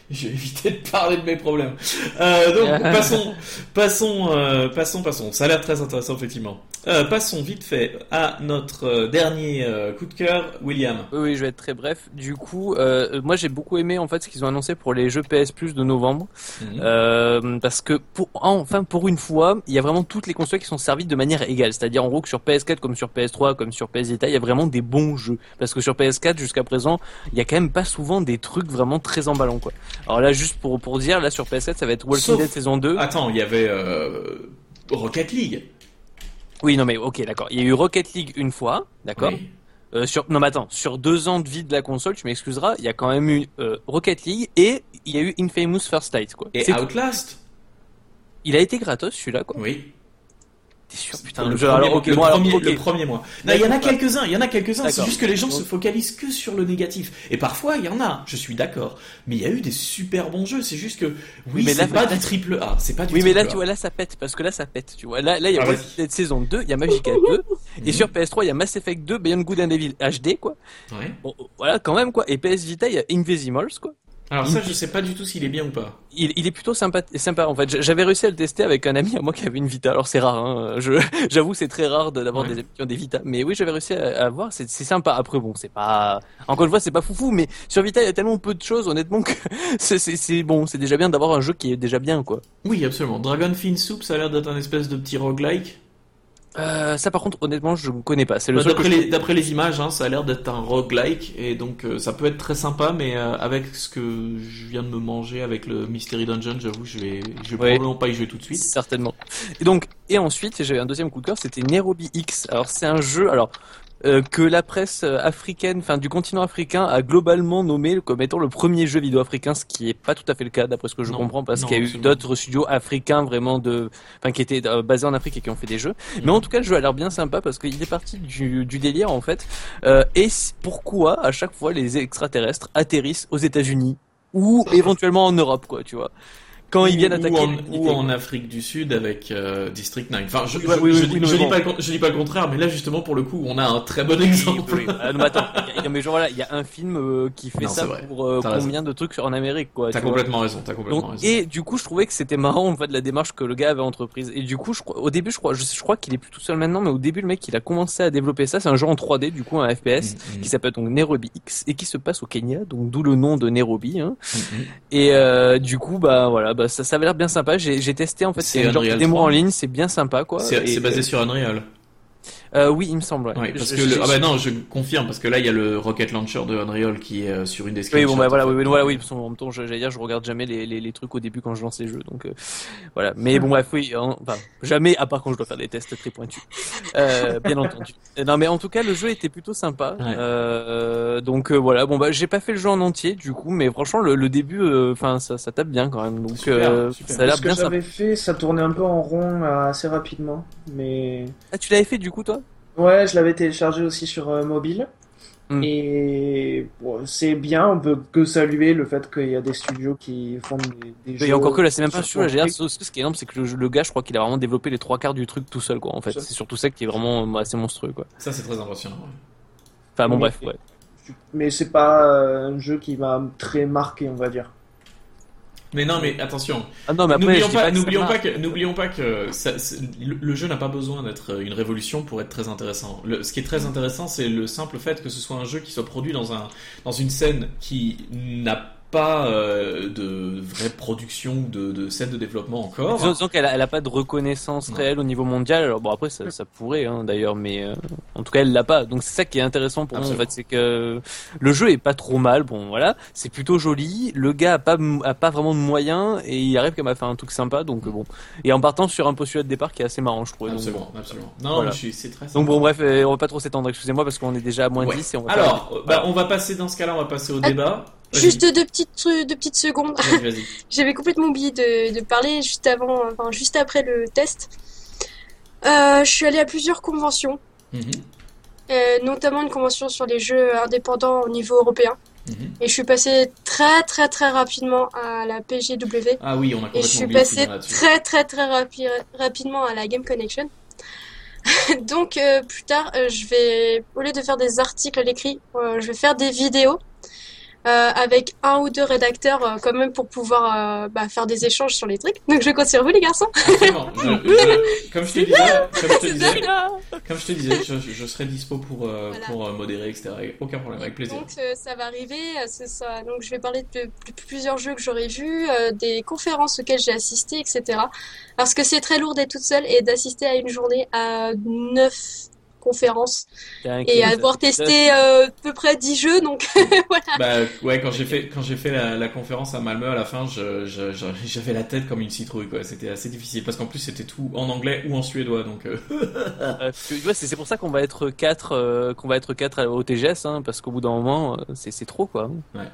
J'ai évité de parler de mes problèmes. Euh, donc, passons, passons, euh, passons, passons. Ça a l'air très intéressant, effectivement. Euh, passons vite fait à notre euh, dernier euh, coup de cœur, William. Oui, je vais être très bref. Du coup, euh, moi j'ai beaucoup aimé en fait ce qu'ils ont annoncé pour les jeux PS Plus de novembre, Mhm. parce que pour enfin pour une fois, il y a vraiment toutes les consoles qui sont servies de manière égale. C'est-à-dire en gros que sur PS4 comme sur PS3 comme sur PS Vita, il y a vraiment des bons jeux. Parce que sur PS4 jusqu'à présent, il y a quand même pas souvent des trucs vraiment très emballants quoi. Alors là, juste pour pour dire, là sur PS4 ça va être Walking Sauf- Dead saison 2. Attends, il y avait Rocket League. Oui, non mais ok, d'accord. Il y a eu Rocket League une fois, d'accord. Oui. Euh, sur non mais attends, sur deux ans de vie de la console, tu m'excuseras, il y a quand même eu euh, Rocket League et il y a eu Infamous First Light quoi. Et tout. Outlast? Il a été gratos celui-là quoi. Oui. T'es sûr putain le, le jeu premier, alors ok le alors premier- le premier mois. Non, il y en a quelques-uns, il y en a quelques-uns, c'est juste que les gens se focalisent que sur le négatif. Et parfois, il y en a, je suis d'accord. Mais il y a eu des super bons jeux, c'est juste que, oui, mais là, c'est pas du triple A, c'est pas du Oui mais là tu vois là ça pète parce que là ça pète tu vois là là il y a Ah. Dead saison 2, il y a Magica 2 et Mhm. sur PS3 il y a Mass Effect 2, Beyond Good and Evil HD quoi. Ouais. Bon voilà quand même quoi et PS Vita il y a Invisimals quoi. Alors ça, je sais pas du tout s'il est bien ou pas. Il, il est plutôt sympa, sympa en fait. J'avais réussi à le tester avec un ami à moi qui avait une Vita. Alors c'est rare, hein. J'avoue c'est très rare d'avoir Ouais. des amis qui ont des Vita. Mais oui, j'avais réussi à, à voir. C'est, sympa. Après bon, c'est pas. Encore une fois, c'est pas foufou. Mais sur Vita, il y a tellement peu de choses, honnêtement que c'est bon. C'est déjà bien d'avoir un jeu qui est déjà bien quoi. Oui, absolument. Dragon Fin Soup, ça a l'air d'être un espèce de petit roguelike. Euh, ça par contre honnêtement je ne connais pas. C'est le Bah, D'après je- les, d'après les images, hein, ça a l'air d'être un roguelike et donc euh, ça peut être très sympa, mais euh, avec ce que je viens de me manger avec le Mystery Dungeon, j'avoue, je vais, je vais Ouais. probablement pas y jouer tout de suite. Certainement. Et donc, et ensuite, j'avais un deuxième coup de cœur, c'était Nairobi X. Alors, c'est un jeu, alors, euh, que la presse africaine, enfin, du continent africain a globalement nommé comme étant le premier jeu vidéo africain, ce qui est pas tout à fait le cas, d'après ce que je Non. comprends, parce qu'il y a eu d'autres studios africains vraiment de, enfin, qui étaient euh, basés en Afrique et qui ont fait des jeux. Mais en tout cas, le jeu a l'air bien sympa parce qu'il est parti du, du délire, en fait. Euh, et pourquoi, à chaque fois, les extraterrestres atterrissent aux États-Unis ou éventuellement en Europe, quoi, tu vois. Quand ils viennent attaquer ou en, ou en Afrique du Sud avec euh, District 9. Enfin, je, Oui, je, oui, oui, je oui, dis- oui, je dis bon. pas, le con- je dis pas le contraire, mais là justement pour le coup, on a un très bon exemple. oui, oui. Ah, non, mais attends, mais genre voilà, il y a un film euh, qui fait Non, ça pour euh, raison. combien de trucs en Amérique quoi. T'as complètement raison, t'as complètement Donc, raison. et du coup, je trouvais que c'était marrant en fait la démarche que le gars avait entreprise. Et du coup, je au début, je crois, je, je crois qu'il est plus tout seul maintenant, mais au début, le mec, il a commencé à développer ça. C'est un jeu en 3D, du coup, un FPS Mm, mm, qui s'appelle donc Nairobi X et qui se passe au Kenya, donc d'où le nom de Nairobi. Hein. mm. Et euh, du coup, bah voilà, bah ça, ça avait l'air bien sympa. J'ai testé en fait, C'est genre de démo 3. en ligne, c'est bien sympa quoi. C'est basé sur Unreal. Euh, oui, il me semble. Ouais. Ouais, parce Je- que le- ah bah non, je confirme parce que là il y a le Rocket Launcher de Unreal qui est euh, sur une des Oui, bon, bah voilà, oui, oui, voilà, oui, parce qu'en même temps, je- j'allais dire, je regarde jamais les, les, les trucs au début quand je lance les jeux, donc euh, voilà. Mais bon, bref, oui, hein, enfin, jamais, à part quand je dois faire des tests très pointus, euh, bien entendu. Non, mais en tout cas, le jeu était plutôt sympa. Ouais. Euh, donc euh, voilà, bon bah, j'ai pas fait le jeu en entier, du coup, mais franchement, le, le début, euh, enfin, ça, ça tape bien quand même, donc Super, euh, super. ça a l'air Ce que bien j'avais fait, ça tournait un peu en rond assez rapidement. Mais Ah, tu l'avais fait du coup, toi? Ouais, je l'avais téléchargé aussi sur euh, mobile. Hmm. Et bon, c'est bien, on peut que saluer le fait qu'il y a des studios qui font des, des jeux. Et encore que là, c'est même pas sûr. J'ai ce qui est énorme, c'est que le, le gars, je crois qu'il a vraiment développé les trois quarts du truc tout seul, quoi. En fait, c'est surtout ça qui est vraiment euh, assez monstrueux, quoi. Ça c'est très impressionnant. ouais. Enfin bon, Oui. bref, ouais. Mais c'est pas euh, un jeu qui m'a très marqué, on va dire. Mais non, mais attention. Ah N'oublions pas, pas que n'oublions pas pas ça- le, le jeu n'a pas besoin d'être une révolution pour être très intéressant. Le- ce qui est très intéressant, c'est le simple fait que ce soit un jeu qui soit produit dans un dans une scène qui n'a pas euh, de vraie production de, de scène de développement encore. Disons, disons qu'elle a, elle a pas de reconnaissance Non. réelle au niveau mondial. Alors bon après ça, ça pourrait hein, d'ailleurs, mais euh, en tout cas elle l'a pas. Donc c'est ça qui est intéressant pour moi en fait, c'est que le jeu est pas trop mal. Bon voilà, c'est plutôt joli. Le gars a pas a pas vraiment de moyens et il arrive quand même à faire un truc sympa. Donc euh, bon et en partant sur un postulat de départ qui est assez marrant je trouve. Donc, Absolument, bon. absolument. Non, Voilà. c'est très. Donc bon bref, euh, on va pas trop s'étendre. Excusez-moi parce qu'on est déjà à moins Ouais. 10 et on va Alors, bah, on va passer dans ce cas-là, on va passer au Ah, débat. Juste deux petites, deux petites secondes. J'avais complètement oublié de, de parler juste avant, enfin juste après le test. Euh, je suis allée à plusieurs conventions, Mhm, euh, notamment une convention sur les jeux indépendants au niveau européen. mhm. Et je suis passée très très très rapidement à la PGW. Ah oui, on a Et je suis passée très très très rapi- rapidement à la Game Connection. Donc euh, plus tard, je vais, au lieu de faire des articles à l'écrit, je vais faire des vidéos euh, avec un ou deux rédacteurs euh, quand même pour pouvoir euh, bah, faire des échanges sur les trucs. Donc je compte sur vous les garçons. Comme je te disais, comme je te disais, je, serai dispo pour, modérer, etc. Aucun problème, avec plaisir. Donc ça va arriver. Donc je vais parler de, de plusieurs jeux que j'aurais vus, des conférences auxquelles j'ai assisté, etc. Parce que c'est très lourd d'être toute seule et d'assister à une journée à 9 conférence et avoir testé euh, à peu près 10 jeux. Donc. Bah, ouais, quand j'ai fait, quand fait la, conférence à Malmö à la fin, j'avais la tête comme une citrouille. C'était assez difficile parce qu'en plus c'était tout en anglais ou en suédois. Donc euh, euh c'est pour ça qu'on va être 4 euh, qu'on va être quatre au TGS hein, parce qu'au bout d'un moment c'est trop quoi.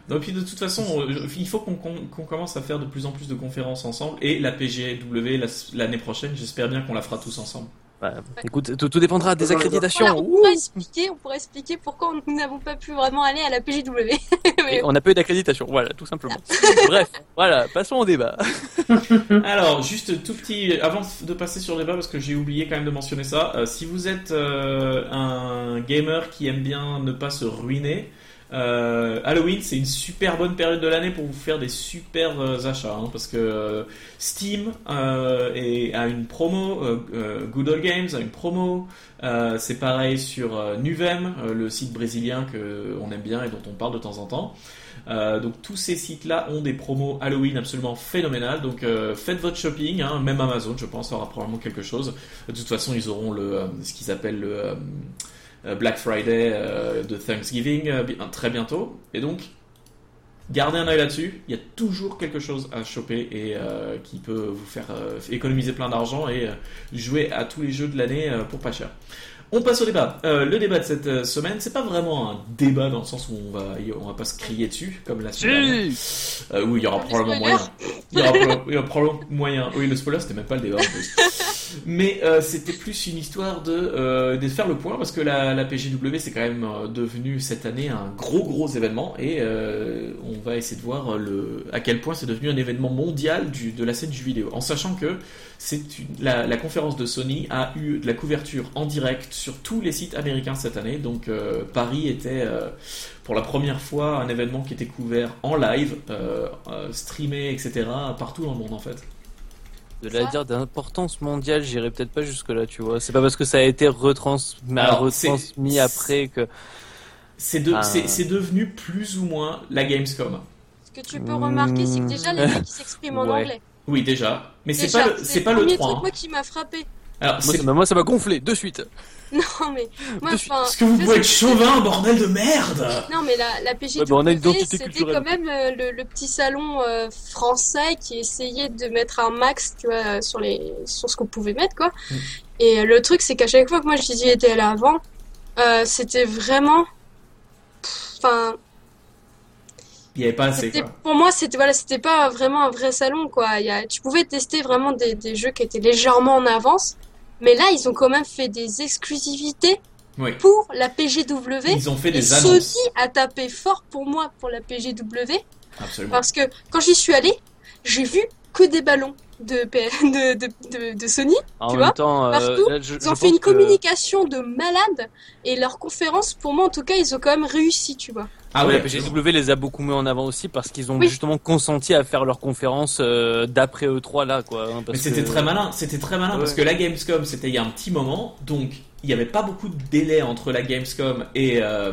Donc puis de toute façon il faut qu'on qu commence à faire de plus en plus de conférences ensemble et la PGW l'année prochaine j'espère bien qu'on la fera tous ensemble. Bah, écoute, tout, tout dépendra des accréditations. Voilà, on Ouh. pourra expliquer, on pourra expliquer pourquoi nous n'avons pas pu vraiment aller à la. Mais Et on n'a pas eu d'accréditation, voilà, tout simplement. Bref, voilà, passons au débat. Alors, juste tout petit, avant de passer sur le débat, parce que j'ai oublié quand même de mentionner ça, euh, si vous êtes euh, un gamer qui aime bien ne pas se ruiner, Euh, Halloween, c'est une super bonne période de l'année pour vous faire des super euh, achats, hein, parce que euh, Steam a une promo, Good Old Games a une promo, c'est pareil sur Nuvem, le site brésilien que on aime bien et dont on parle de temps en temps. Donc tous ces sites-là ont des promos Halloween absolument phénoménales. Donc faites votre shopping, hein, même Amazon, je pense, aura probablement quelque chose. De toute façon, ils auront le ce qu'ils appellent le Black Friday euh, de Thanksgiving euh, très bientôt. Et donc gardez un œil là-dessus. Il y a toujours quelque chose à choper et euh, qui peut vous faire euh, économiser plein d'argent et euh, jouer à tous les jeux de l'année euh, pour pas cher. On passe au débat. Euh, le débat de cette euh, semaine, c'est pas vraiment un débat dans le sens où on va, on va pas se crier dessus comme la semaine dernière. Si Euh, oui, il y aura probablement moyen. Il y aura, probablement moyen. Oui, le spoiler, c'était même pas le débat en plus. Mais euh, c'était plus une histoire de, euh, de faire le point parce que la, la PGW c'est quand même euh, devenu cette année un gros gros événement et euh, on va essayer de voir le, à quel point c'est devenu un événement mondial du, de la scène du vidéo. En sachant que une- la, la conférence de Sony a eu de la couverture en direct sur tous les sites américains cette année. Donc euh, Paris était euh, pour la première fois un événement qui était couvert en live, euh, euh, streamé, etc. partout dans le monde en fait. De la dire d'importance mondiale, j'irai peut-être pas jusque là, tu vois. C'est pas parce que ça a été retransmis, Alors, c'est- retransmis après que. C'est de- Ah. c'est- c'est devenu plus ou moins la Gamescom. Ce que tu peux remarquer, c'est que déjà les mecs qui s'expriment en Ouais. anglais. Oui, déjà. Mais c'est pas le, c'est pas le premier 3. truc hein. moi qui m'a frappé. Alors, Moi, c'est ça m'a- moi, ça m'a gonflé de suite. Non mais moi De suite. enfin. parce que vous pouvez être chauvin, bordel de merde Non mais la, la PGW, Ouais, bah, on a une identité c'était culturelle. quand même euh, le, le petit salon euh, français qui essayait de mettre un max, tu vois, sur les sur ce qu'on pouvait mettre quoi. Mm. Et euh, le truc c'est qu'à chaque fois que moi j'y étais allé avant, euh, c'était vraiment, enfin, il n'y avait pas assez quoi. pour moi c'était voilà c'était pas vraiment un vrai salon quoi. Il y a, tu pouvais tester vraiment des, des jeux qui étaient légèrement en avance, mais là ils ont quand même fait des exclusivités Oui. pour la PGW. Ils ont fait Et des Sony annonces. a tapé fort pour moi pour la PGW Absolument. parce que quand j'y suis allée, j'ai vu que des ballons de, P- de, de, de, de Sony. En Tu même vois, temps, euh, partout, là, je- Ils ont fait une que- communication de malade et leur conférence, pour moi en tout cas, ils ont quand même réussi, tu vois. Ah ouais, la PGW les a beaucoup mis en avant aussi parce qu'ils ont Oui. justement consenti à faire leur conférence euh, d'après E3 là quoi. hein, Mais c'était que- très malin, c'était très malin parce que la Gamescom c'était il y a un petit moment, donc il n'y avait pas beaucoup de délai entre la Gamescom et euh,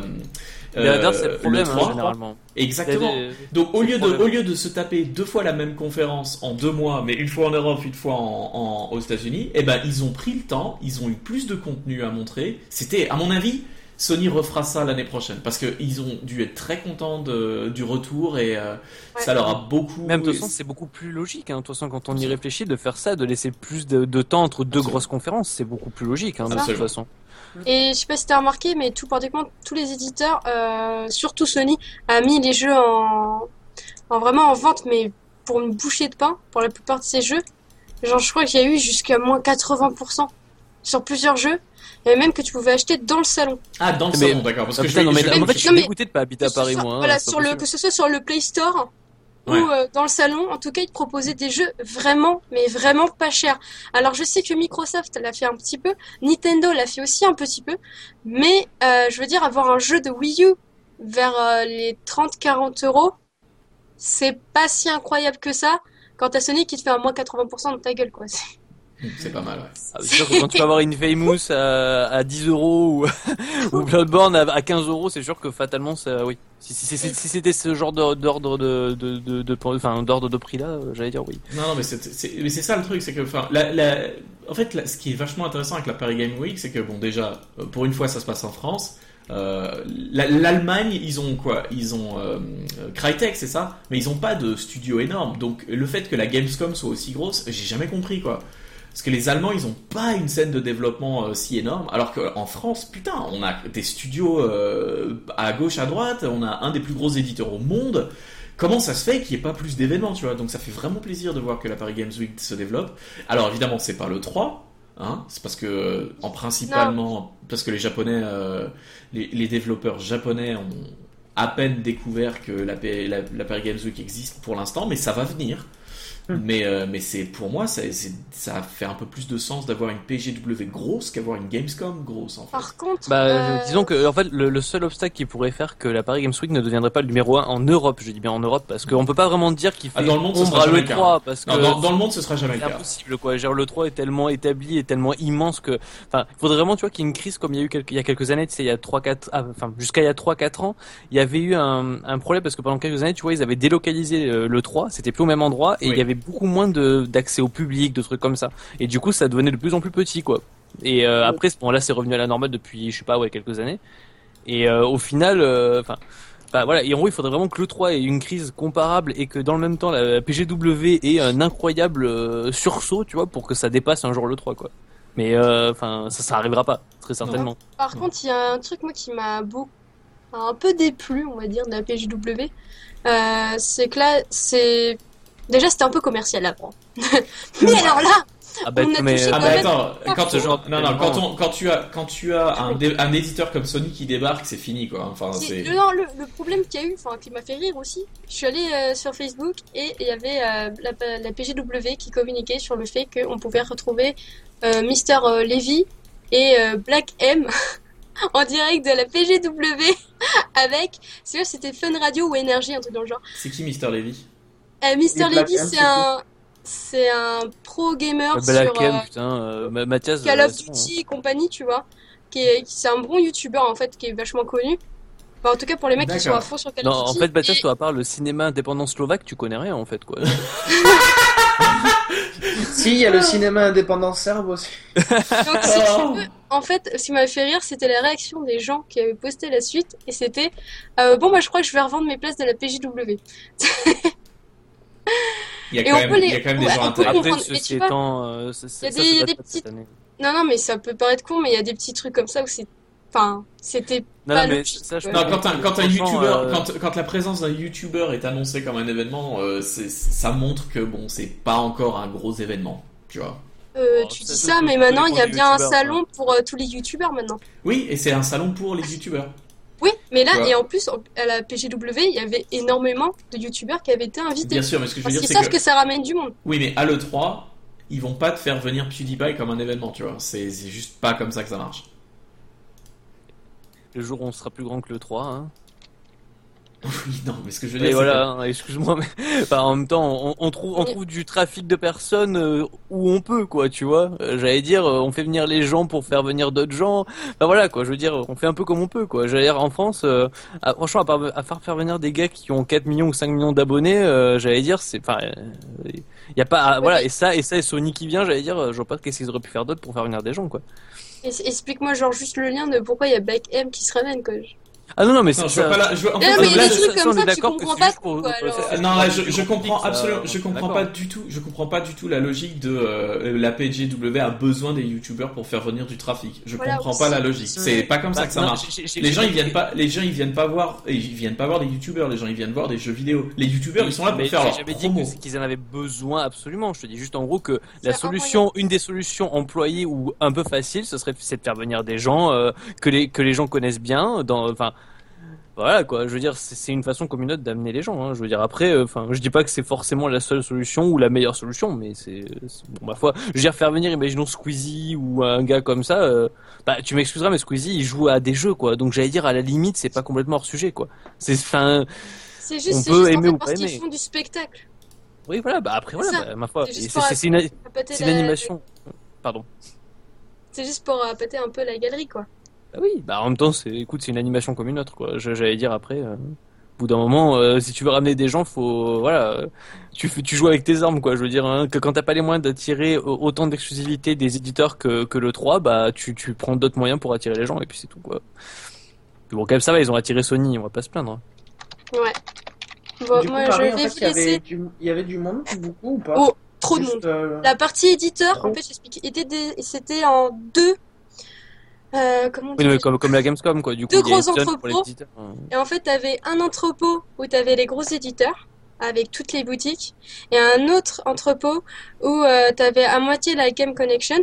Mais euh, c'est le problème hein, 3. généralement. Exactement. Il y a des- Donc au lieu, le de, au lieu de se taper deux fois la même conférence en deux mois, mais une fois en Europe, une fois en, en- aux États-Unis, eh ben ils ont pris le temps, ils ont eu plus de contenu à montrer. C'était, à mon avis, Sony refera ça l'année prochaine parce qu'ils ont dû être très contents de- du retour et euh, Ouais. ça leur a beaucoup. Même de toute façon, c'est beaucoup plus logique. Hein. De toute façon, quand on y réfléchit, de faire ça, de laisser plus de, de temps entre deux Absolument. grosses conférences, c'est beaucoup plus logique. Hein, de toute façon. Et je sais pas si t'as remarqué, mais tout particulièrement tous les éditeurs, euh, surtout Sony, a mis les jeux en, en vraiment en vente, mais pour une bouchée de pain pour la plupart de ces jeux. Genre, je crois qu'il y a eu jusqu'à moins 80% sur plusieurs jeux, même que tu pouvais acheter dans le salon. Ah, dans le Mais- salon, d'accord. Parce que putain, je, non, mais je- en fait, je suis mais- dégoûté de pas habiter à Paris, soit- moi. voilà, sur le, que ce soit sur le Play Store Ouais. ou euh, dans le salon, en tout cas, ils te proposaient des jeux vraiment, mais vraiment pas chers. Alors, je sais que Microsoft l'a fait un petit peu, Nintendo l'a fait aussi un petit peu, mais euh, je veux dire, avoir un jeu de Wii U vers euh, les 30-40 euros, c'est pas si incroyable que ça quand t'as Sony qui te fait un moins 80% dans ta gueule, quoi. C'est pas mal, ouais. Ah, c'est sûr que quand tu vas avoir une Famous à, à 10 euros ou, ou Bloodborne à, à 15 euros, c'est sûr que fatalement, ça, oui. Si, si, si, si- si c'était ce genre d'or- d'ordre de, de, de, de, enfin, d'ordre de prix là, j'allais dire oui. Non, non, mais c'est ça le truc, c'est que, enfin, la, la- en fait, la- ce qui est vachement intéressant avec la Paris Game Week, c'est que, bon, déjà, pour une fois, ça se passe en France. Euh, la- L'Allemagne, ils ont quoi? Ils ont euh, Crytek, c'est ça? Mais ils ont pas de studio énorme. Donc, le fait que la Gamescom soit aussi grosse, j'ai jamais compris, quoi. Parce que les Allemands, ils ont pas une scène de développement euh, si énorme, alors qu'en France, putain, on a des studios euh, à gauche, à droite, on a un des plus gros éditeurs au monde. Comment ça se fait qu'il n'y ait pas plus d'événements, tu vois? Donc ça fait vraiment plaisir de voir que la Paris Games Week se développe. Alors évidemment, c'est pas le 3, hein, c'est parce que, en principalement, parce que les Japonais, euh, les, développeurs japonais ont à peine découvert que la Paris Games Week existe pour l'instant, mais ça va venir. Mais euh, mais c'est pour moi ça c'est- ça fait un peu plus de sens d'avoir une PGW grosse qu'avoir une Gamescom grosse en fait. Par contre, Bah, euh, disons que en fait le, le seul obstacle qui pourrait faire que la Paris Games Week ne deviendrait pas le numéro 1 en Europe, je dis bien en Europe, parce qu'on peut pas vraiment dire qu'il fait Ah, dans le monde, ombre sera à jamais le le cas. 3 parce que Non, dans, dans le monde ce sera jamais le c'est cas. impossible quoi. Genre le 3 est tellement établi et tellement immense que enfin, il faudrait vraiment tu vois qu'il y ait une crise comme il y a eu quelques, il y a quelques années, tu sais il y a 3 4 ah, enfin jusqu'à il y a 3 4 ans, il y avait eu un, un problème parce que pendant quelques années, tu vois, ils avaient délocalisé euh, le 3, c'était plus au même endroit et Oui. il y avait beaucoup moins d'accès au public, de trucs comme ça. Et du coup, ça devenait de plus en plus petit quoi. Et euh, après ce moment-là, c'est revenu à la normale depuis je sais pas ouais quelques années. Et euh, au final euh, enfin bah voilà, et en gros, il faudrait vraiment que le 3 ait une crise comparable et que dans le même temps, la PGW ait un incroyable sursaut, tu vois, pour que ça dépasse un jour le 3, quoi. Mais enfin, ça, ça arrivera pas, très certainement. Par contre, il y a un truc moi qui m'a beaucoup, un peu déplu, on va dire, de la PJW. Euh, c'est que là, c'est déjà c'était un peu commercial avant. Mais alors là, Ah bah, On a mais touché Ah bah attends, quand, genre, non, non, quand, Tellement. on, quand tu as, quand tu as un, dé- un éditeur comme Sony qui débarque, c'est fini quoi. Enfin, c'est- non, le, le problème qu'il y a eu, enfin qui m'a fait rire aussi, je suis allée euh, sur Facebook et il y avait euh, la, la PGW qui communiquait sur le fait qu'on pouvait retrouver euh, Mister euh, Levy et euh, Black M en direct de la PGW avec, c'est sûr, c'était Fun Radio ou Énergie, un truc dans le genre. C'est qui Mister Levy? Euh, Mister Levy, c'est un, c'est un pro gamer Black sur M, euh, putain, euh, Ma- Mathias. Call euh, of bon, Duty et compagnie, tu vois, qui est, qui- c'est un bon youtubeur en fait, qui est vachement connu. Enfin, en tout cas pour les mecs qui sont à fond sur Call Non, of Duty. en fait, Mathias, Et- toi, à part le cinéma indépendant slovaque, tu connais rien, en fait, quoi. Si, il y a le cinéma indépendant serbe aussi. Donc, si tu Oh. veux, en fait, ce qui m'avait fait rire, c'était la réaction des gens qui avaient posté la suite, et c'était euh, bon, bah, je crois que je vais revendre mes places de la PJW. Il y a quand même, peut les- il y a quand même des ouais, gens intéressés. Après, ceci étant, euh, ça, il y a des- ça y a. Non, non, mais ça peut paraître con, mais il y a des petits trucs comme ça où c'est, enfin, c'était Non, pas non, mais logique, ça, je. Non, quand un, quand un youtubeur, euh, quand, quand la présence d'un youtubeur est annoncée comme un événement, euh, ça montre que bon, c'est pas encore un gros événement, tu vois. Euh, Oh, tu dis ça, mais maintenant il y a bien un salon pour euh, tous les youtubeurs maintenant. Oui, et c'est un salon pour les youtubeurs. Oui, mais là, et en plus, à la PGW, il y avait énormément de youtubeurs qui avaient été invités. Bien sûr, mais ce que je veux Parce dire, qu'ils c'est savent que... que... ça ramène du monde. Oui, mais à l'E3, ils vont pas te faire venir PewDiePie comme un événement, tu vois. C'est c'est juste pas comme ça que ça marche. Le jour où on sera plus grand que le 3, hein. Oui, non, mais ce que je veux dire, c'est voilà, hein, excuse-moi, mais enfin, en même temps, on, on trouve, on trouve du trafic de personnes euh, où on peut, quoi, tu vois. Euh, J'allais dire, euh, on fait venir les gens pour faire venir d'autres gens. Enfin voilà, quoi. Je veux dire, on fait un peu comme on peut, quoi. J'allais dire, en France, euh, franchement, à part à faire faire venir des gars qui ont 4 millions ou 5 millions d'abonnés, euh, j'allais dire, c'est, enfin, il y a pas, voilà, et ça, et ça, et Sony qui vient, j'allais dire, je vois pas qu'est-ce qu'ils auraient pu faire d'autre pour faire venir des gens, quoi. Explique-moi genre juste le lien de pourquoi il y a Black M qui se ramène quoi. Ah non, non, mais Non, c'est je ça. pas là. Je vois, en Non, fait, mais là, il y a des je- trucs comme ça, tu comprends pas, pour- quoi, alors. Euh, Non, là, je, je comprends absolument, je on est comprends pas du tout, je comprends pas du tout la logique de euh, la PGW a besoin des youtubeurs pour faire venir du trafic. Je Voilà, comprends pas la logique. C'est pas comme ça que ça non, marche. Les gens ils viennent pas, les gens ils viennent pas voir, ils viennent pas voir des youtubeurs. Les gens ils viennent voir des jeux vidéo. Les youtubeurs ils sont là pour Mais faire j'ai leur jamais dit qu'ils en avaient besoin absolument. Je te dis juste en gros que la solution, une des solutions employées ou un peu facile, ce serait c'est de faire venir des gens euh, que les que les gens connaissent bien. Dans, enfin, voilà quoi. Je veux dire, c'est une façon comme une autre d'amener les gens. Hein. Je veux dire après, euh, enfin, je dis pas que c'est forcément la seule solution ou la meilleure solution, mais c'est bon ma foi. Je veux dire faire venir, imaginons Squeezie ou un gars comme ça. euh, bah tu m'excuseras, mais Squeezie il joue à des jeux quoi. Donc j'allais dire à la limite, c'est pas complètement hors sujet quoi. C'est enfin. C'est juste, On peut juste en aimer fait ou parce qu'ils aimer. font du spectacle. Oui, voilà, bah après, voilà, bah, ma foi, C'est une, la- animation. Pardon. C'est juste pour euh, péter un peu la galerie quoi. Bah oui, bah en même temps, c'est, écoute, c'est une animation comme une autre, quoi. Je- J'allais dire après, euh, au bout d'un moment, euh, si tu veux ramener des gens, faut, voilà, tu, joues avec tes armes, quoi. Je veux dire, hein, que quand t'as pas les moyens d'attirer au- autant d'exclusivité des éditeurs que, que le 3, bah tu, tu prends d'autres moyens pour attirer les gens, et puis c'est tout, quoi. Puis bon, quand même, ça va, ils ont attiré Sony, on va pas se plaindre. hein. Ouais. Bon, du coup, moi Paris, je en vais fait, vous il y, avait laisser. du... il y avait du monde, beaucoup ou pas? Oh, Trop de monde. euh, La partie éditeur, Trop. en fait, j'explique, était des... c'était en deux. Euh, comment Oui, comme, comme la Gamescom, quoi. Du coup, Deux gros pour entrepôts. les hein. Et en fait, t'avais un entrepôt où t'avais les gros éditeurs avec toutes les boutiques, et un autre entrepôt où euh, t'avais à moitié la Game Connection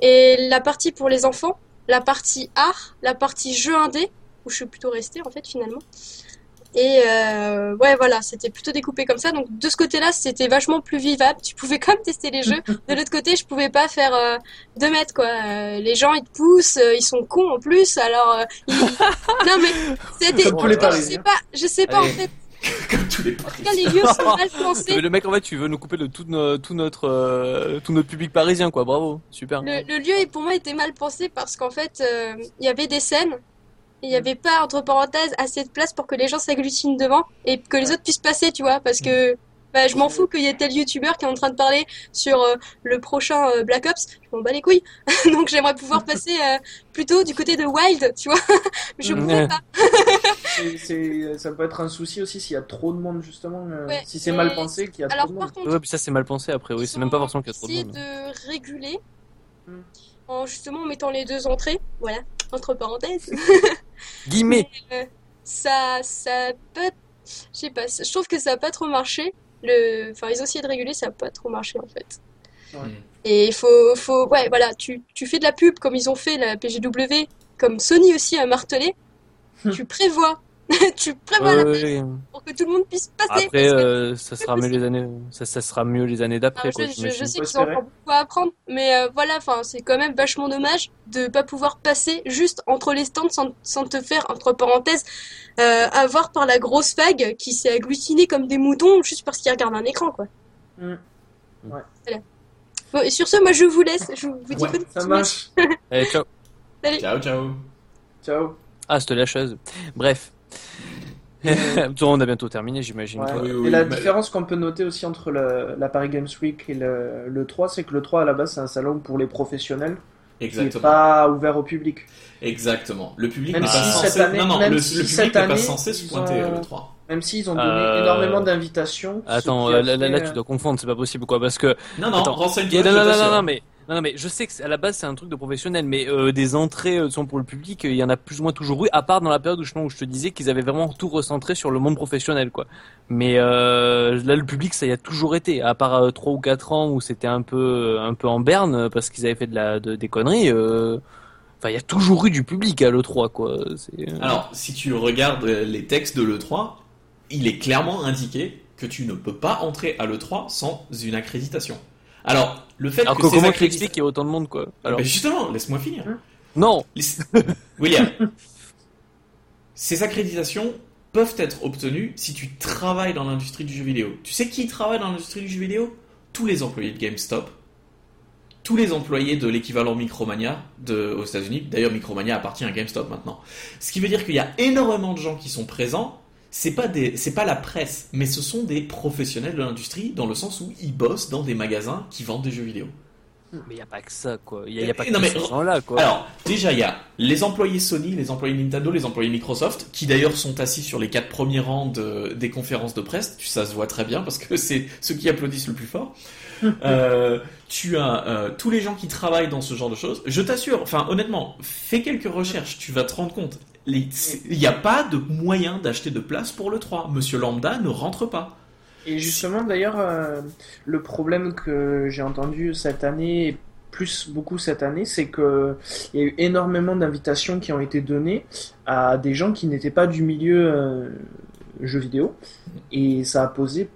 et la partie pour les enfants, la partie art, la partie jeu indé où je suis plutôt restée en fait finalement, Et euh, ouais, voilà, c'était plutôt découpé comme ça. Donc de ce côté-là, c'était vachement plus vivable. Tu pouvais quand même tester les jeux. De l'autre côté, je pouvais pas faire euh, deux mètres quoi. Euh, les gens ils te poussent, euh, ils sont cons en plus. Alors euh, ils- non mais c'était, Comme tous les je sais pas, je sais pas en fait. Comme tous les En tout paris. cas, les lieux sont mal pensés. Mais le mec en fait tu veux nous couper de tout, no- tout notre euh, tout notre public parisien quoi. Bravo, super. Le, le lieu, pour moi, était mal pensé parce qu'en fait, euh, il y avait des scènes. Il n'y avait pas, entre parenthèses, assez de place pour que les gens s'agglutinent devant et que les autres puissent passer, tu vois. Parce que bah, je m'en fous qu'il y ait tel youtubeur qui est en train de parler sur euh, le prochain euh, Black Ops. Je m'en bats les couilles. Donc j'aimerais pouvoir passer euh, plutôt du côté de Wild, tu vois. Mais je Mhm. pouvais pas. C'est- c'est- ça peut être un souci aussi s'il y a trop de monde, justement. euh, Ouais, si c'est mal pensé qu'il y a Alors trop de monde. contre, Ouais, puis ça c'est mal pensé après. Oui, c'est même pas forcément qu'il y a trop de monde. de réguler Hmm. En justement mettant les deux entrées, voilà, entre parenthèses. Guillemets. ça, ça a pas, je sais pas, je trouve que ça a pas trop marché. Le, enfin, ils ont essayé de réguler, ça a pas trop marché en fait. Ouais. Et il faut, faut, ouais, voilà, tu, tu fais de la pub comme ils ont fait la PGW, comme Sony aussi a martelé. tu prévois, tu prévois Ouais, la ouais, ouais. pour que tout le monde puisse passer. Après, euh, ça sera mieux les années, ça, ça sera mieux les années d'après, quoi. je, je- je sais qu'ils ont encore beaucoup à apprendre, mais euh, voilà, enfin, c'est quand même vachement dommage de pas pouvoir passer juste entre les stands sans, sans te faire, entre parenthèses, euh, avoir par la grosse vague qui s'est agglutinée comme des moutons juste parce qu'ils regardent un écran, quoi. Mm. Ouais. Voilà. Bon, et sur ce, moi je vous laisse, je vous dis Ouais, bonne Ça marche. Allez, ciao. Ciao, ciao. Ciao. Ah, cette lâcheuse. Bref. on a bientôt terminé, j'imagine. Ouais. toi. Oui, et la mais- différence qu'on peut noter aussi entre le, la Paris Games Week et le, le 3, c'est que le 3 à la base c'est un salon pour les professionnels qui n'est Exactement. pas ouvert au public. Exactement. Le public Même n'est si pas cette censé. année- non, non, même le, si le cette public n'est pas censé se pointer ont- le 3. Même s'ils ont donné Euh, énormément d'invitations. Attends, qui a là, là, fait, là, euh, tu dois confondre, c'est pas possible quoi, parce que Non, non, Attends. renseigne-toi. non, non, non, non, mais non, mais je sais que à la base c'est un truc de professionnel, mais euh, des entrées euh, sont pour le public, il y en a plus ou moins toujours eu, à part dans la période où je, te disais qu'ils avaient vraiment tout recentré sur le monde professionnel, quoi. Mais euh, là, le public, ça y a toujours été, à part euh, trois ou quatre ans où c'était un peu, un peu en berne euh, parce qu'ils avaient fait de la, de, des conneries. euh, Enfin, il y a toujours eu du public à l'E3, quoi. Alors, si tu regardes euh, les textes de l'E3, il est clairement indiqué que tu ne peux pas entrer à l'E3 sans une accréditation. Alors, le fait Alors que que comment tu expliques qu'il y a autant de monde, quoi Alors, Ben justement, laisse-moi finir. non, Les- William, ces accréditations peuvent être obtenues si tu travailles dans l'industrie du jeu vidéo. Tu sais qui travaille dans l'industrie du jeu vidéo? Tous les employés de GameStop, tous les employés de l'équivalent Micromania de, aux États-Unis. D'ailleurs, Micromania appartient à GameStop maintenant. Ce qui veut dire qu'il y a énormément de gens qui sont présents. C'est pas des, c'est pas la presse, mais ce sont des professionnels de l'industrie dans le sens où ils bossent dans des magasins qui vendent des jeux vidéo. mais il y a pas que ça, quoi. Il y a, pas Non, que mais- ces gens-là, quoi. Alors, déjà, il y a les employés Sony, les employés Nintendo, les employés Microsoft, qui d'ailleurs sont assis sur les quatre premiers rangs de- des conférences de presse. Tu- Ça se voit très bien parce que c'est ceux qui applaudissent le plus fort. Euh, tu as euh, tous les gens qui travaillent dans ce genre de choses. Je t'assure, enfin honnêtement, fais quelques recherches, tu vas te rendre compte. Il n'y a pas de moyen d'acheter de place pour le 3. Monsieur Lambda ne rentre pas. Et justement, d'ailleurs, euh, le problème que j'ai entendu cette année, et plus beaucoup cette année, c'est que il y a eu énormément d'invitations qui ont été données à des gens qui n'étaient pas du milieu euh, jeux vidéo, et ça a posé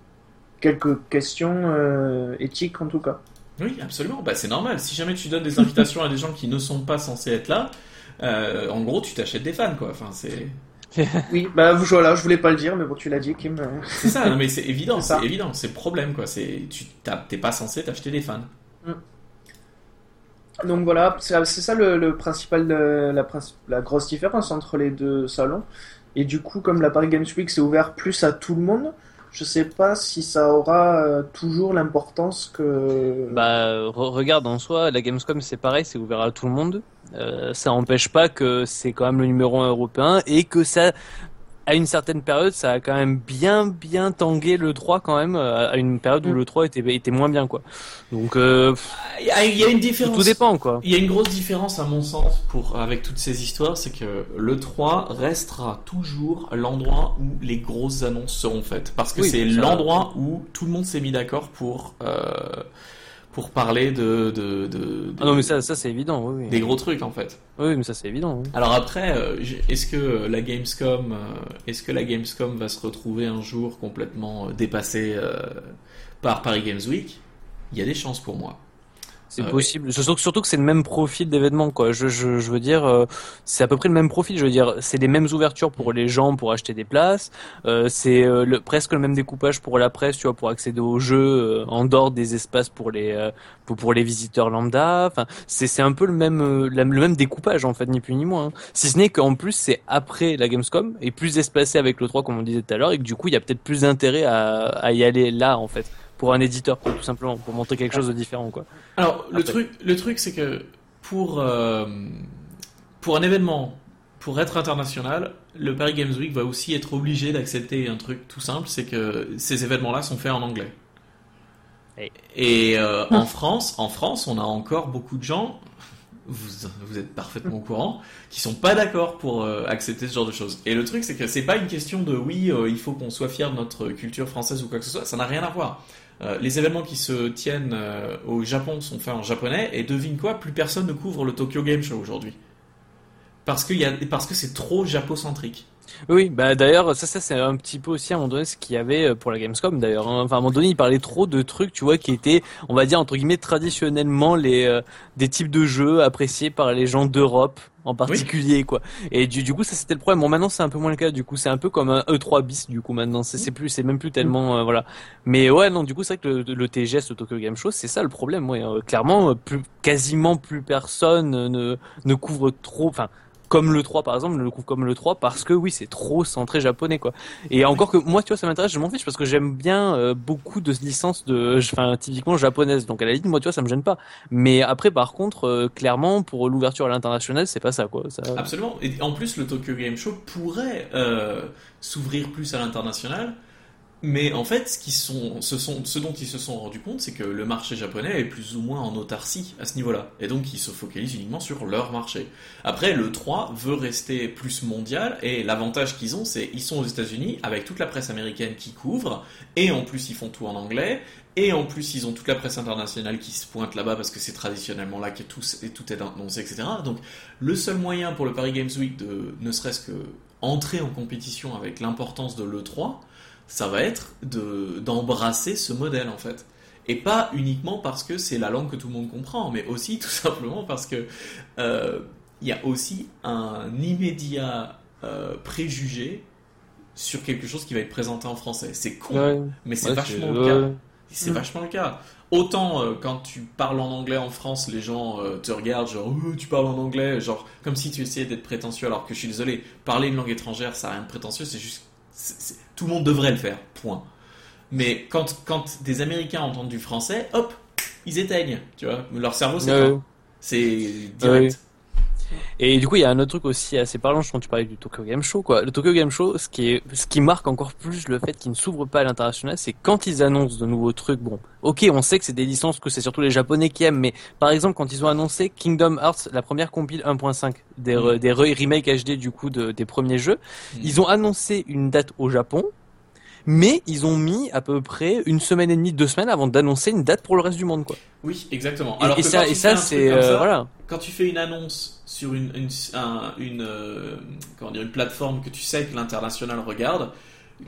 quelques questions euh, éthiques en tout cas. Oui, absolument. Bah, c'est normal. Si jamais tu donnes des invitations à des gens qui ne sont pas censés être là, euh, en gros, tu t'achètes des fans, quoi. Enfin, c'est. Oui, bah voilà, je voulais pas le dire, mais bon, tu l'as dit, Kim. euh. C'est ça, non, mais c'est évident, C'est évident, c'est le problème quoi. C'est tu t'es pas censé t'acheter des fans. Donc voilà, c'est c'est ça le, le principal, de- la, la grosse différence entre les deux salons. Et du coup, comme la Paris Games Week c'est ouvert plus à tout le monde, je sais pas si ça aura euh, toujours l'importance que. Bah, re- regarde en soi, la Gamescom c'est pareil, c'est ouvert à tout le monde. Euh, ça n'empêche pas que c'est quand même le numéro un européen et que ça, à une certaine période, ça a quand même bien bien tangué le 3 quand même, euh, à une période où Mm. le 3 était, était moins bien quoi. Donc euh, Il y a, une différence. tout dépend quoi. Il y a une grosse différence à mon sens pour avec toutes ces histoires, c'est que le 3 restera toujours l'endroit où les grosses annonces seront faites parce que Oui, c'est l'endroit où tout le monde s'est mis d'accord pour euh, pour parler de, de, de, de- Ah non, mais ça, ça c'est évident, oui. oui. des gros trucs en fait. Oui, mais ça c'est évident. oui. Alors après, euh, est-ce que la Gamescom, euh, est-ce que la Gamescom va se retrouver un jour complètement euh, dépassée par Paris Games Week? Il y a des chances pour moi. C'est Euh, possible. Surtout, surtout que c'est le même profil d'événement, quoi. Je, je, je veux dire, euh, c'est à peu près le même profil. Je veux dire, c'est les mêmes ouvertures pour les gens pour acheter des places. Euh, c'est euh, le, presque le même découpage pour la presse, tu vois, pour accéder aux jeux euh, en dehors des espaces pour les euh, pour, pour les visiteurs lambda. Enfin, c'est c'est un peu le même euh, le même découpage en fait, ni plus ni moins. hein. Si ce n'est qu'en plus c'est après la Gamescom et plus espacé avec le 3 comme on disait tout à l'heure et que du coup il y a peut-être plus d'intérêt à, à y aller là en fait pour un éditeur quoi, tout simplement pour montrer quelque chose de différent quoi. Alors le truc, le truc, c'est que pour euh, pour un événement, pour être international, le Paris Games Week va aussi être obligé d'accepter un truc tout simple, c'est que ces événements-là sont faits en anglais. Et- Et euh, en France, en France, on a encore beaucoup de gens. Vous, vous êtes parfaitement au courant, qui sont pas d'accord pour euh, accepter ce genre de choses. Et le truc, c'est que c'est pas une question de oui, euh, il faut qu'on soit fier de notre culture française ou quoi que ce soit. Ça n'a rien à voir. Euh, les événements qui se tiennent euh, au Japon sont faits en japonais et devine quoi, plus personne ne couvre le Tokyo Game Show aujourd'hui. Parce que, parce que c'est trop japocentrique. Oui, bah d'ailleurs, ça, ça c'est un petit peu aussi à un moment donné ce qu'il y avait euh, pour la Gamescom d'ailleurs. hein. Enfin, à un moment donné, il parlait trop de trucs, tu vois, qui étaient, on va dire entre guillemets, traditionnellement les euh, des types de jeux appréciés par les gens d'Europe en particulier, quoi. Et du, du coup, ça c'était le problème. Bon, maintenant c'est un peu moins le cas. Du coup, c'est un peu comme un E3 bis. Du coup, maintenant, c'est c'est plus, c'est même plus tellement, euh, voilà. Mais ouais, non, du coup, c'est vrai que le, le TGS, le Tokyo Game Show, c'est ça le problème. Ouais, Euh, clairement, plus quasiment plus personne ne ne couvre trop. Enfin comme le 3 par exemple, je le couvre comme le 3 parce que oui, c'est trop centré japonais quoi. Et encore que moi, tu vois, ça m'intéresse, je m'en fiche parce que j'aime bien euh, beaucoup de licences de enfin typiquement japonaises. Donc à la limite, moi tu vois, ça me gêne pas. Mais après par contre, euh, clairement pour l'ouverture à l'international, c'est pas ça quoi. Absolument. Et en plus, le Tokyo Game Show pourrait euh, s'ouvrir plus à l'international. Mais en fait, ce, qui sont, ce, sont, ce dont ils se sont rendus compte, c'est que le marché japonais est plus ou moins en autarcie à ce niveau-là. Et donc, ils se focalisent uniquement sur leur marché. Après, le 3 veut rester plus mondial, et l'avantage qu'ils ont, c'est qu'ils sont aux États-Unis, avec toute la presse américaine qui couvre, et en plus, ils font tout en anglais, et en plus, ils ont toute la presse internationale qui se pointe là-bas, parce que c'est traditionnellement là que tout, tout est annoncé, etc. Donc, le seul moyen pour le Paris Games Week de ne serait-ce que entrer en compétition avec l'importance de l'E3, ça va être de d'embrasser ce modèle en fait. Et pas uniquement parce que c'est la langue que tout le monde comprend, mais aussi tout simplement parce que euh, il y a aussi un immédiat euh, préjugé sur quelque chose qui va être présenté en français. C'est con, Ouais, mais c'est ouais, vachement le cas. C'est vachement le cas. Autant euh, quand tu parles en anglais en France, les gens euh, te regardent genre Euh, tu parles en anglais, genre comme si tu essayais d'être prétentieux. Alors que je suis désolé, parler une langue étrangère, ça n'a rien de prétentieux. C'est juste, tout le monde devrait le faire. Point. Mais quand quand des Américains entendent du français, hop, ils éteignent. Tu vois, leur cerveau c'est c'est direct. Et du coup, il y a un autre truc aussi assez parlant, je pense que tu parlais du Tokyo Game Show, quoi. Le Tokyo Game Show, ce qui est, ce qui marque encore plus le fait qu'il ne s'ouvre pas à l'international, c'est quand ils annoncent de nouveaux trucs, bon. Ok, on sait que c'est des licences, que c'est surtout les Japonais qui aiment, mais par exemple, quand ils ont annoncé Kingdom Hearts, la première compile 1.5, des, Mm. des re- remakes HD du coup de- des premiers jeux, Mm. ils ont annoncé une date au Japon, mais ils ont mis à peu près une semaine et demie, deux semaines avant d'annoncer une date pour le reste du monde, quoi. Oui, exactement. Et- Alors et, que ça, et c'est, euh, voilà. quand tu fais une annonce sur une, une, un- une, euh, comment dire, une plateforme que tu sais que l'international regarde,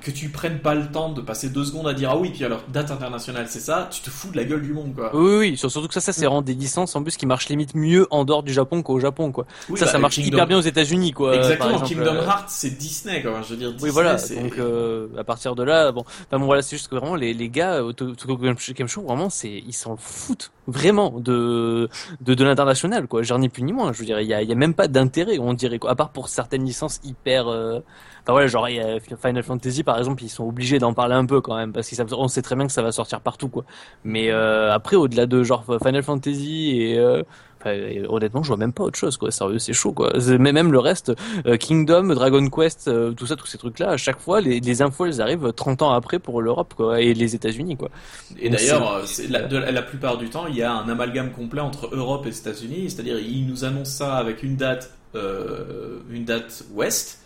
que tu prennes pas le temps de passer deux secondes à dire ah oui, puis alors date internationale c'est ça, tu te fous de la gueule du monde quoi. Oui, oui, surtout que ça, ça c'est vraiment des licences en plus qui marchent limite mieux en dehors du Japon qu'au Japon, quoi. Oui, ça, bah, ça marche Kingdom- hyper bien aux États-Unis, quoi. Exactement, Kingdom euh, Hearts c'est Disney quoi. Je veux dire Disney Oui, voilà. Donc, euh, à partir de là, bon, enfin bon, voilà, c'est juste que vraiment les, les gars au To- Tokyo Game Show- vraiment, c'est, ils s'en foutent vraiment de de, de l'international, quoi. J'en ai plus ni moins. Je veux dire, il y a, y a même pas d'intérêt, on dirait, quoi. À part pour certaines licences hyper. Euh... Enfin voilà, genre il y a Final Fantasy par exemple, ils sont obligés d'en parler un peu quand même parce qu'on sait très bien que ça va sortir partout, quoi. Mais euh, après, au-delà de genre Final Fantasy et euh, et honnêtement, je vois même pas autre chose, quoi. Sérieux, c'est chaud, quoi. Mais même le reste, euh, Kingdom, Dragon Quest, euh, tout ça, tous ces trucs-là, à chaque fois, les, les infos, elles arrivent 30 ans après pour l'Europe, quoi, et les États-Unis, quoi. Et d'ailleurs, la, plupart du temps, il y a un amalgame complet entre Europe et États-Unis, c'est-à-dire ils nous annoncent ça avec une date, euh, une date ouest,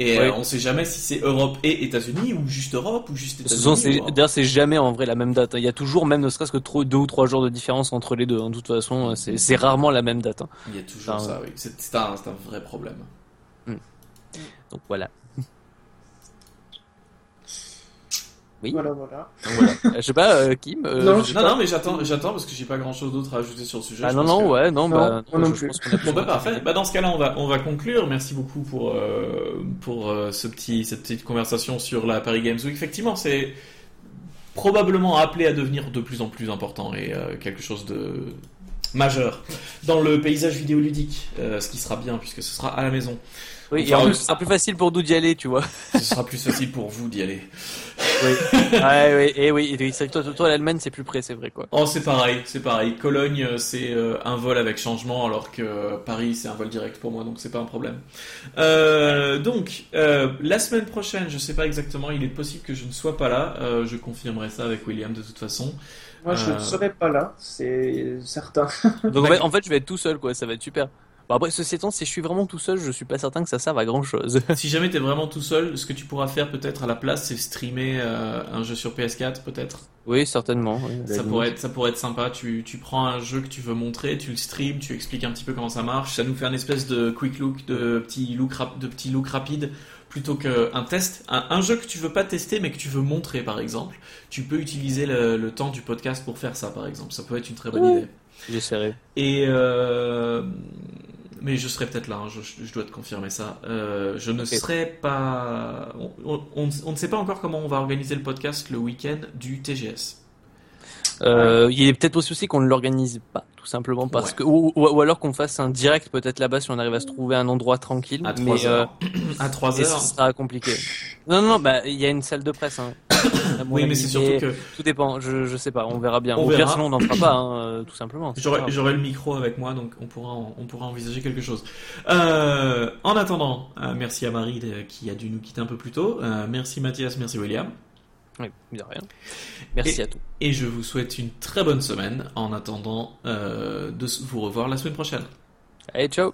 Et Ouais. euh, on sait jamais si c'est Europe et États-Unis ou juste Europe ou juste États-Unis. d'ailleurs, c'est jamais en vrai la même date. hein. Il y a toujours, même ne serait-ce que trop, deux ou trois jours de différence entre les deux. hein. De toute façon, c'est c'est rarement la même date. hein. Il y a toujours Enfin, ça, oui. C'est un, c'est un vrai problème. Donc voilà. Oui. Voilà, voilà. Donc, voilà. Euh, je sais pas, euh, Kim. euh, Non, je- Non, non, mais j'attends, j'attends parce que j'ai pas grand chose d'autre à ajouter sur le sujet. Ah non, pense non, que- ouais, non, Non, bah, moi non je plus. pense qu'on a Bon bah parfait. Bah dans ce cas-là, on va on va conclure. Merci beaucoup pour euh, pour ce petit cette petite conversation sur la Paris Games Week. Effectivement, c'est probablement appelé à devenir de plus en plus important et quelque chose de majeur dans le paysage vidéoludique, euh, ce qui sera bien puisque ce sera à la maison. Oui, et Enfin, en plus, ce sera plus facile pour nous d'y aller, tu vois. Ce sera plus facile pour vous d'y aller. Oui. ouais, ouais, et oui, et oui, toi, toi, l'Allemagne, c'est plus près, c'est vrai, quoi. Oh, c'est pareil, c'est pareil. Cologne, euh, c'est euh, un vol avec changement, alors que euh, Paris, c'est un vol direct pour moi, donc c'est pas un problème. Euh, donc, euh, la semaine prochaine, je sais pas exactement, il est possible que je ne sois pas là. Je confirmerai ça avec William de toute façon. Moi, je Euh. ne serai pas là, c'est certain. Donc en fait, en fait, je vais être tout seul, quoi. Ça va être super. Bon, après, ceci étant, si je suis vraiment tout seul, je suis pas certain que ça serve à grand chose. si jamais t'es vraiment tout seul, ce que tu pourras faire peut-être à la place, c'est streamer euh, un jeu sur PS4, peut-être. oui, certainement. oui, Ça pourrait être, ça pourrait être sympa. Tu, tu prends un jeu que tu veux montrer, tu le streams, tu expliques un petit peu comment ça marche. Ça nous fait un espèce de quick look, de petit look, rap- de petit look rapide, plutôt qu'un test. Un, un jeu que tu veux pas tester, mais que tu veux montrer, par exemple. Tu peux utiliser le, le temps du podcast pour faire ça, par exemple. Ça peut être une très bonne Ouais. idée. J'essaierai. Et euh, mais je serai peut-être là, hein, je, je dois te confirmer ça. Euh, je ne serai pas. On, on- on- on ne sait pas encore comment on va organiser le podcast le week-end du TGS. Euh, il est peut-être aussi aussi qu'on ne l'organise pas, tout simplement parce Ouais. que ou, ou- ou alors qu'on fasse un direct peut-être là-bas si on arrive à se trouver un endroit tranquille. À mais 3 euh, heures. à 3 et ce heures. sera compliqué. Non, non, non, bah il y a une salle de presse. Hein. Oui, mais c'est surtout que tout dépend. Je, je sais pas, on verra bien. On Au pire, verra. sinon on n'en fera pas, hein, euh, tout simplement. j'aurai le micro avec moi, donc on pourra, en- on pourra envisager quelque chose. Euh, en attendant, euh, merci à Marie qui a dû nous quitter un peu plus tôt. Euh, merci Mathias, merci William. Oui, de rien. Merci Et- à tous. Et je vous souhaite une très bonne semaine en attendant euh, de vous revoir la semaine prochaine. Allez, ciao.